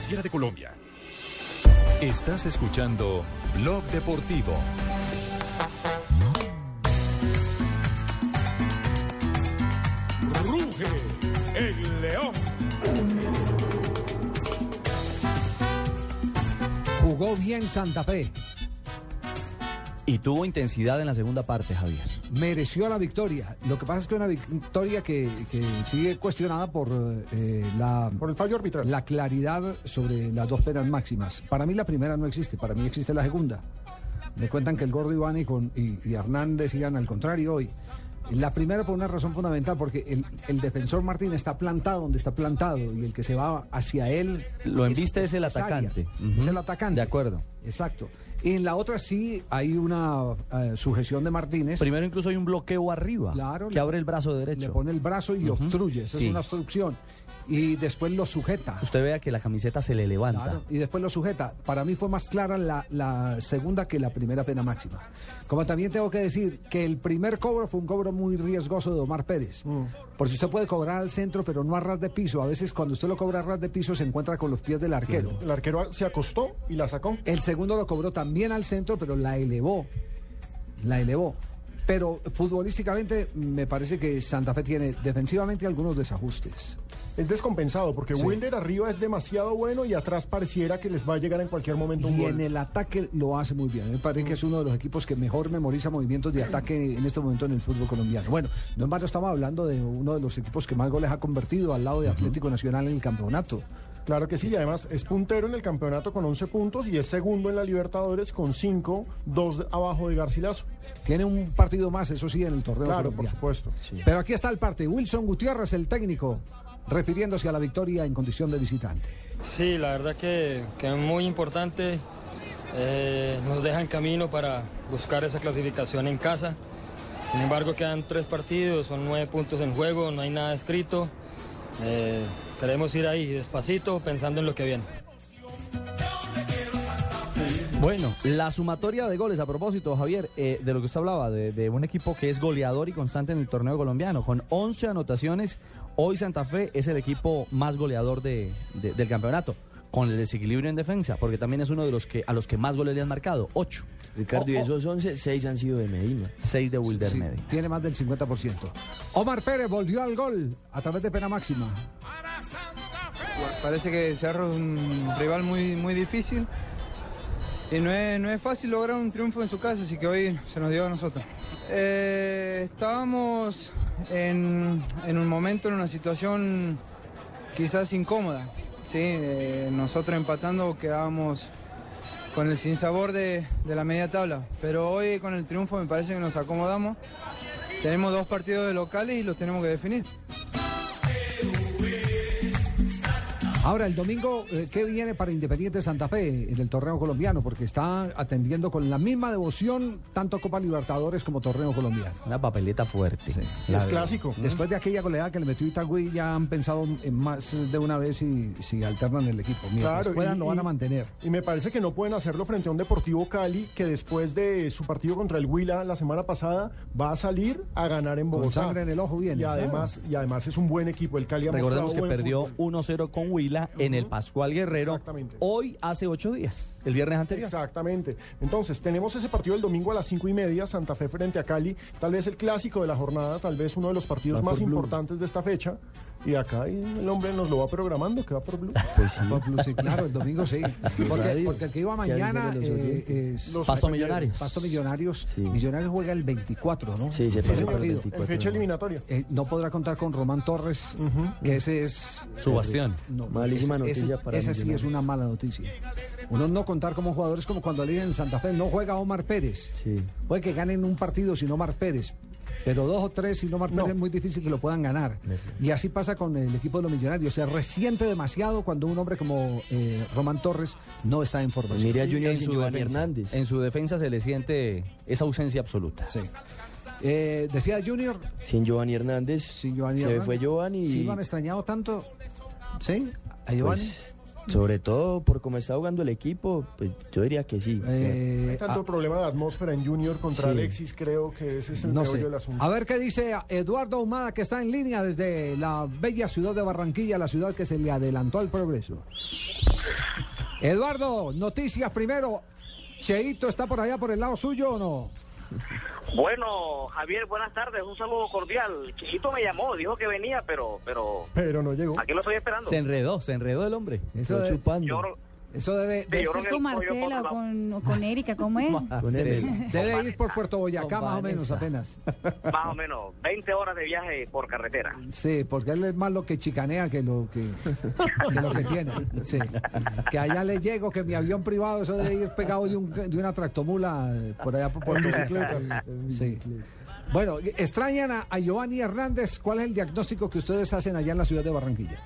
superfinanciera de Colombia. Estás escuchando Blog Deportivo. Ruge el león. Jugó bien Santa Fe. Y tuvo intensidad en la segunda parte, Javier. mereció la victoria. Lo que pasa es que una victoria que, que sigue cuestionada por eh, la, por el fallo arbitral. La claridad sobre las dos penas máximas. Para mí la primera no existe, para mí existe la segunda. Me cuentan que el gordo Iván y, con, y, y Hernán decían al contrario hoy. La primera por una razón fundamental, porque el, el defensor Martín está plantado donde está plantado y el que se va hacia él... Lo embiste es, el Arias. atacante. Es el atacante. De acuerdo. Exacto. Y en la otra sí hay una eh, sujeción de Martínez. Primero incluso hay un bloqueo arriba Claro, que le- abre el brazo derecho. Le pone el brazo y obstruye. Esa Sí. es una obstrucción. Y después lo sujeta. Usted vea que la camiseta se le levanta. Claro, y después lo sujeta. Para mí fue más clara la, la segunda que la primera pena máxima. Como también tengo que decir que el primer cobro fue un cobro muy riesgoso de Omar Pérez. Porque usted puede cobrar al centro, pero no a ras de piso. A veces cuando usted lo cobra a ras de piso se encuentra con los pies del arquero. El arquero se acostó y la sacó. El segundo lo cobró también al centro, pero la elevó. La elevó. Pero futbolísticamente me parece que Santa Fe tiene defensivamente algunos desajustes. Es descompensado porque Sí. Wilder arriba es demasiado bueno y atrás pareciera que les va a llegar en cualquier momento un Y gol. en el ataque lo hace muy bien. Me parece que es uno de los equipos que mejor memoriza movimientos de ataque en este momento en el fútbol colombiano. Bueno, no en estamos hablando de uno de los equipos que más goles ha convertido al lado de Atlético Nacional en el campeonato. Claro que sí, y además es puntero en el campeonato con 11 puntos y es segundo en la Libertadores con 5, 2 abajo de Garcilaso. Tiene un partido más, eso sí, en el torneo Claro, por supuesto. Pero aquí está el parte. Wilson Gutiérrez, el técnico, refiriéndose a la victoria en condición de visitante. Sí, la verdad que, que es muy importante. eh, nos deja en camino para buscar esa clasificación en casa. Sin embargo, quedan tres partidos, son nueve puntos en juego, no hay nada escrito. Eh, queremos ir ahí despacito, pensando en lo que viene. Bueno, la sumatoria de goles, a propósito, Javier, eh, de lo que usted hablaba, de, de un equipo que es goleador y constante en el torneo colombiano, con 11 anotaciones, hoy Santa Fe es el equipo más goleador de- de- del campeonato, con el desequilibrio en defensa, porque también es uno de los que a los que más goles le han marcado, 8. Ricardo, y esos 11, 6 han sido de Medina. 6 de Wilder Sí, Medina. tiene más del 50%. Omar Pérez volvió al gol a través de pena máxima. Parece que Cerro es un rival muy, muy difícil y no es, no es fácil lograr un triunfo en su casa, así que hoy se nos dio a nosotros. Eh, estábamos en, en un momento, en una situación quizás incómoda. ¿sí? Eh, nosotros empatando quedábamos con el sinsabor de, de la media tabla, pero hoy con el triunfo me parece que nos acomodamos. Tenemos dos partidos de locales y los tenemos que definir. Ahora, el domingo, eh, ¿qué viene para Independiente Santa Fe en el torneo colombiano? Porque está atendiendo con la misma devoción tanto Copa Libertadores como torneo colombiano. Una papeleta fuerte. Es clásico. Después de aquella goleada que le metió Itagüí, ya han pensado en más de una vez si, si alternan el equipo. Mientras Claro, puedan, y- lo van a mantener. Y me parece que no pueden hacerlo frente a un Deportivo Cali que después de su partido contra el Huila la semana pasada va a salir a ganar en Con Bogotá. sangre en el ojo viene. Y además, y además es un buen equipo. El Cali ha Recordemos que buen perdió fútbol. 1-0 con Huila en el Pascual Guerrero Exactamente. hoy hace ocho días, el viernes anterior. Exactamente. Entonces, tenemos ese partido el domingo a las cinco y media, Santa Fe frente a Cali. Tal vez el clásico de la jornada, tal vez uno de los partidos Va más importantes de esta fecha. Y acá el hombre nos lo va programando, que va por Blue. *laughs* Pues sí. Por Blue, sí, claro, el domingo sí. *laughs* Porque, el que iba ¿Qué mañana eh, es Los Pasto. Millonarios. Pasto Millonarios. Sí. Millonarios juega el 24, ¿no? Sí, se el partido. 24. En fecha eliminatoria. Eh, no podrá contar con Román Torres, que ese es... Su bastión. No, Malísima ese- noticia ese- para Esa sí es una mala noticia. Uno no contar como jugadores como cuando le en Santa Fe, no juega Omar Pérez. Sí. Puede que ganen un partido sin Omar Pérez. Pero dos o tres sin Omar No. Pérez es muy difícil que lo puedan ganar. Y así pasa con el equipo de los millonarios. Se resiente demasiado cuando un hombre como eh, Román Torres no está en formación. Mire a Junior En sin su, Giovanni defensa, Hernández. en su defensa se le siente esa ausencia absoluta. Sí. Eh, decía Junior, Sin Giovanni Hernández. si Giovanni se Hernández- fue Giovanni. ¿Sí y, lo han extrañado tanto? ¿Sí? ¿A Giovanni? pues, sobre todo por cómo está jugando el equipo, pues yo diría que sí. Eh, Hay tanto ah, problema de atmósfera en Junior contra Sí. Alexis, creo que ese es el no del asunto. A ver qué dice Eduardo Humada, que está en línea desde la bella ciudad de Barranquilla, la ciudad que se le adelantó al progreso. Eduardo, noticias primero. Cheito está por allá por el lado suyo o no? Bueno, Javier, buenas tardes, un saludo cordial. Chiquito me llamó, dijo que venía, pero, pero Pero no llegó. aquí lo estoy esperando. Se enredó, se enredó el hombre. Eso, chupando. Yo, eso debe, sí, de- yo creo que con Marcela o con, o con Erika, ¿cómo es? Con debe ir por Puerto Boyacá más o menos apenas. Más o menos, 20 horas de viaje por carretera. Sí, porque él es más lo que chicanea que lo que, que lo que tiene. Sí. Que allá le llego, que mi avión privado, eso debe ir pegado de, un- de una tractomula eh, por allá por, por *laughs* bicicleta. Sí. Bueno, extrañan a, a Giovanni Hernández. ¿Cuál es el diagnóstico que ustedes hacen allá en la ciudad de Barranquilla?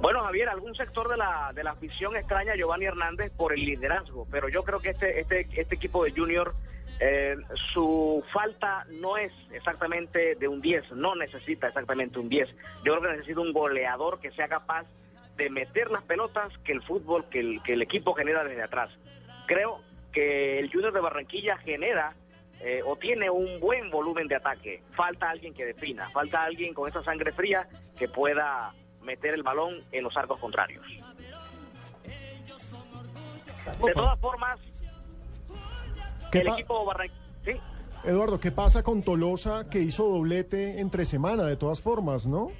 Bueno, Javier, algún sector de la, de la afición extraña a Giovanni Hernández por el liderazgo, pero yo creo que este, este, este equipo de Junior, eh, su falta no es exactamente de un 10, no necesita exactamente un 10. Yo creo que necesita un goleador que sea capaz de meter las pelotas que el fútbol, que el, que el equipo genera desde atrás. Creo que el Junior de Barranquilla genera eh, o tiene un buen volumen de ataque. Falta alguien que defina, falta alguien con esa sangre fría que pueda meter el balón en los arcos contrarios. De todas formas, ¿Qué el equipo Barranquilla... Sí, Eduardo, ¿qué pasa con Tolosa que hizo doblete entre semana de todas formas, no?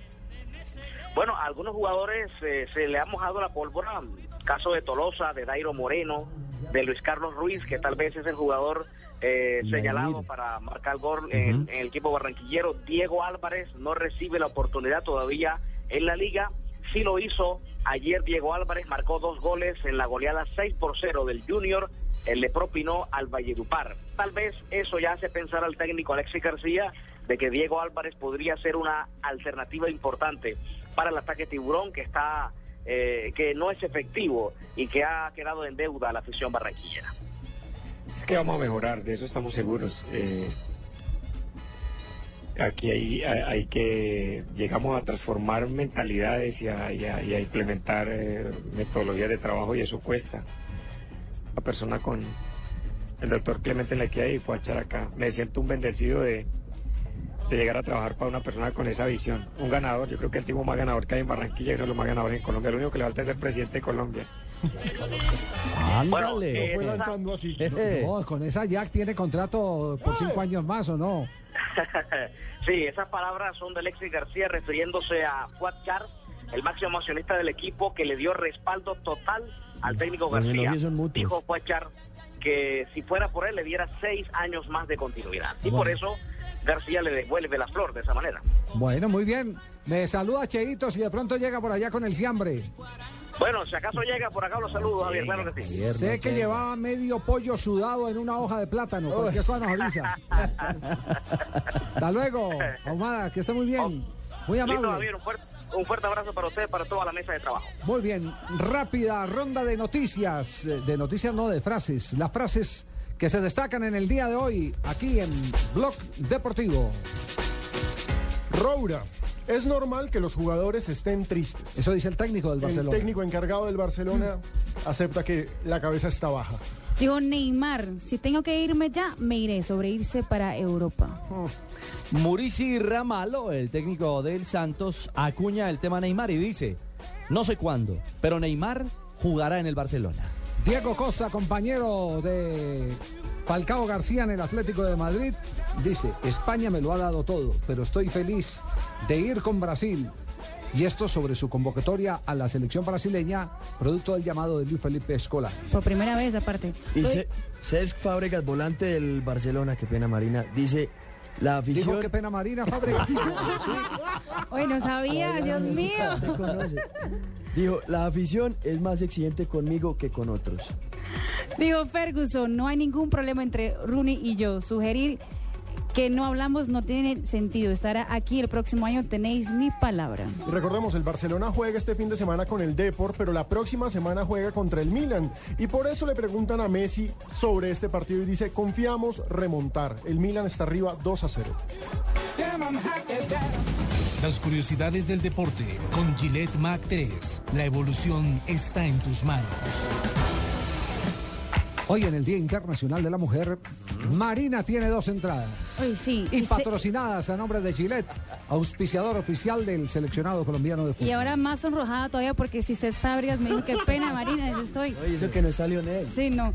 Bueno, a algunos jugadores eh, se le ha mojado la pólvora. Caso de Tolosa, de Dairo Moreno, de Luis Carlos Ruiz, que tal vez es el jugador eh, señalado para marcar gol en, en el equipo barranquillero. Diego Álvarez no recibe la oportunidad todavía en la liga. Sí lo hizo ayer Diego Álvarez, marcó dos goles en la goleada 6 por 0 del Junior. Él le propinó al Valledupar. Tal vez eso ya hace pensar al técnico Alexis García de que Diego Álvarez podría ser una alternativa importante para el ataque tiburón que está eh, que no es efectivo y que ha quedado en deuda a la afición barranquillera. Es que vamos a mejorar, de eso estamos seguros. Eh, aquí hay, hay, hay que, llegamos a transformar mentalidades y a, y a- y a implementar eh, metodologías de trabajo y eso cuesta. La persona con el doctor Clemente Lequia y fue a echar acá. Me siento un bendecido de, de llegar a trabajar para una persona con esa visión. Un ganador, yo creo que el tipo más ganador que hay en Barranquilla y uno de los más ganadores en Colombia. Lo único que le falta es ser presidente de Colombia. Bueno, Ándale. eh, Fue lanzando así. No, con esa Jack tiene contrato por cinco años más o no. *laughs* sí, esas palabras son de Alexis García refiriéndose a Fuad Char, el máximo accionista del equipo que le dio respaldo total al técnico García. Dijo Fuad Char que si fuera por él le diera seis años más de continuidad. Y Bueno. por eso García le devuelve la flor de esa manera. Bueno, muy bien. Me saluda Cheito si de pronto llega por allá con el fiambre. Bueno, si acaso llega por acá, los saludos, Javier, claro que sí. Sé que llevaba medio pollo sudado en una hoja de plátano. Cualquier cosa nos avisa. *laughs* Hasta luego, Ahumada, que esté muy bien. Muy Listo, amable. Javier, un fuerte, un fuerte abrazo para ustedes, para toda la mesa de trabajo. Muy bien, rápida ronda de noticias, eh, de noticias no de frases, las frases que se destacan en el día de hoy aquí en Blog Deportivo. Roura. Es normal que los jugadores estén tristes. Eso dice el técnico del El Barcelona. técnico encargado del Barcelona acepta que la cabeza está baja. Digo, Neymar, si tengo que irme ya, me iré sobre irse para Europa. Murici Ramalo, el técnico del Santos, acuña el tema Neymar y dice, no sé cuándo, pero Neymar jugará en el Barcelona. Diego Costa, compañero de Falcao García en el Atlético de Madrid, dice, España me lo ha dado todo, pero estoy feliz de ir con Brasil. Y esto sobre su convocatoria a la selección brasileña, producto del llamado de Luis Felipe Escola. Por primera vez, aparte. Y Cesc Fábregas, volante del Barcelona, qué pena Marina, dice, la afición... Dijo qué pena Marina Fábregas. Oye, no sabía, Dios mío. Dijo, la afición es más exigente conmigo que con otros. Digo, Ferguson, no hay ningún problema entre Rooney y yo. Sugerir que no hablamos no tiene sentido. Estará aquí el próximo año, tenéis mi palabra. Y recordemos, el Barcelona juega este fin de semana con el Depor, pero la próxima semana juega contra el Milan. Y por eso le preguntan a Messi sobre este partido y dice, confiamos remontar. El Milan está arriba 2 a 0. Las curiosidades del deporte con Gillette Mac 3. La evolución está en tus manos. Hoy en el Día Internacional de la Mujer, Marina tiene dos entradas. Sí. Y y se- patrocinadas a nombre de Gillette, auspiciador oficial del seleccionado colombiano de fútbol. Y ahora más sonrojada todavía porque si Cés Fábregas me dijo qué pena, Marina, yo estoy. Oye, eso que no está Lionel. Sí, no.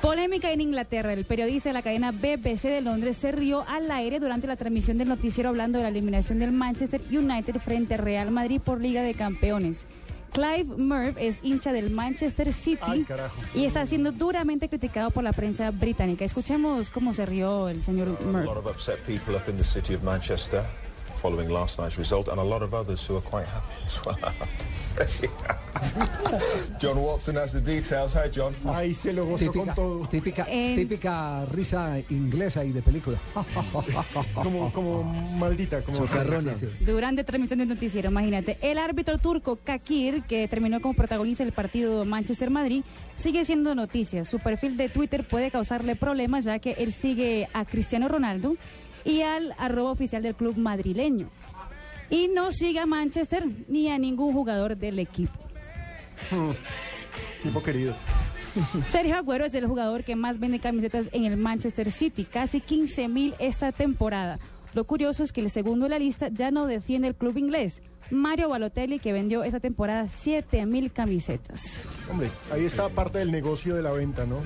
Polémica en Inglaterra. El periodista de la cadena BBC de Londres se rió al aire durante la transmisión del noticiero hablando de la eliminación del Manchester United frente al Real Madrid por Liga de Campeones. Clive Murph es hincha del Manchester City Ay, carajo. y está siendo duramente criticado por la prensa británica. Escuchemos cómo se rió el señor A Following last night's result, and a lot of others who are quite happy as well, *laughs* I have to say. *laughs* John Watson has the details. Hey, John. Ahí se lo gozó con Típica, todo. típica, *laughs* típica risa inglesa y de película. Como, como maldita, como. Durante transmisión del noticiero, imagínate. El árbitro turco Kakir, que terminó como protagonista del partido Manchester-Madrid, sigue siendo noticia. Su perfil de Twitter puede causarle problemas ya que él sigue a Cristiano Ronaldo y al arroba oficial del club madrileño. Y no sigue a Manchester ni a ningún jugador del equipo. *laughs* Tipo querido. *laughs* Sergio Agüero es el jugador que más vende camisetas en el Manchester City, casi 15 mil esta temporada. Lo curioso es que el segundo de la lista ya no defiende el club inglés. Mario Balotelli, que vendió esta temporada 7 mil camisetas. Hombre, ahí está parte del negocio de la venta, ¿no?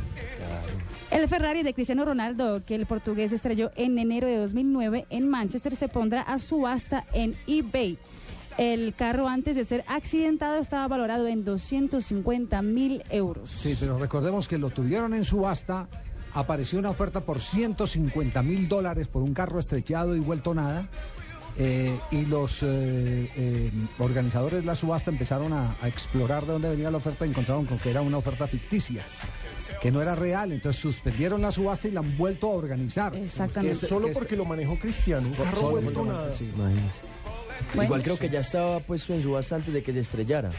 El Ferrari de Cristiano Ronaldo, que el portugués estrelló en enero de 2009 en Manchester, se pondrá a subasta en eBay. El carro antes de ser accidentado estaba valorado en 250 mil euros. Sí, pero recordemos que lo tuvieron en subasta. Apareció una oferta por 150 mil dólares por un carro estrechado y vuelto nada. eh, y los eh, eh, organizadores de la subasta empezaron a, a explorar de dónde venía la oferta y encontraron con que era una oferta ficticia, que no era real. Entonces suspendieron la subasta y la han vuelto a organizar. Exactamente. Que es- Solo porque lo manejó Cristiano. Carro Solo vuelto porque- nada. sí. Igual creo que ya estaba puesto en subasta antes de que se estrellara.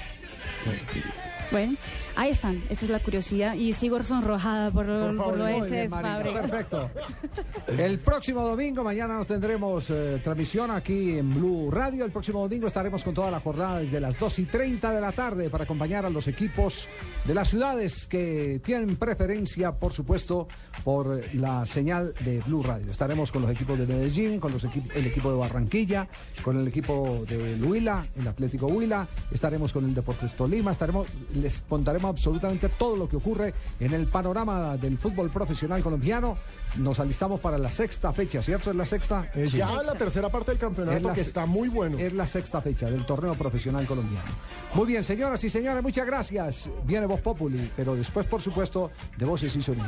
Bueno, ahí están. Esa es la curiosidad. Y sigo sonrojada por, lo- por bien, Fábregas. Perfecto. *laughs* El próximo domingo, mañana nos tendremos eh, transmisión aquí en Blue Radio. El próximo domingo estaremos con toda la jornada desde las 2 y 30 de la tarde para acompañar a los equipos de las ciudades que tienen preferencia, por supuesto, por la señal de Blue Radio. Estaremos con los equipos de Medellín, con los equip- el equipo de Barranquilla, con el equipo de Huila, el Atlético Huila, estaremos con el Deportes Tolima, estaremos, les contaremos absolutamente todo lo que ocurre en el panorama del fútbol profesional colombiano. Nos alistamos para la sexta fecha, ¿cierto? Es la sexta. Es ya la tercera parte del Es campeonato la que está muy bueno. Es la sexta fecha del torneo profesional colombiano. Muy bien, señoras y señores, muchas gracias. Viene Voz Populi, pero después, por supuesto, de Voces y Sonido.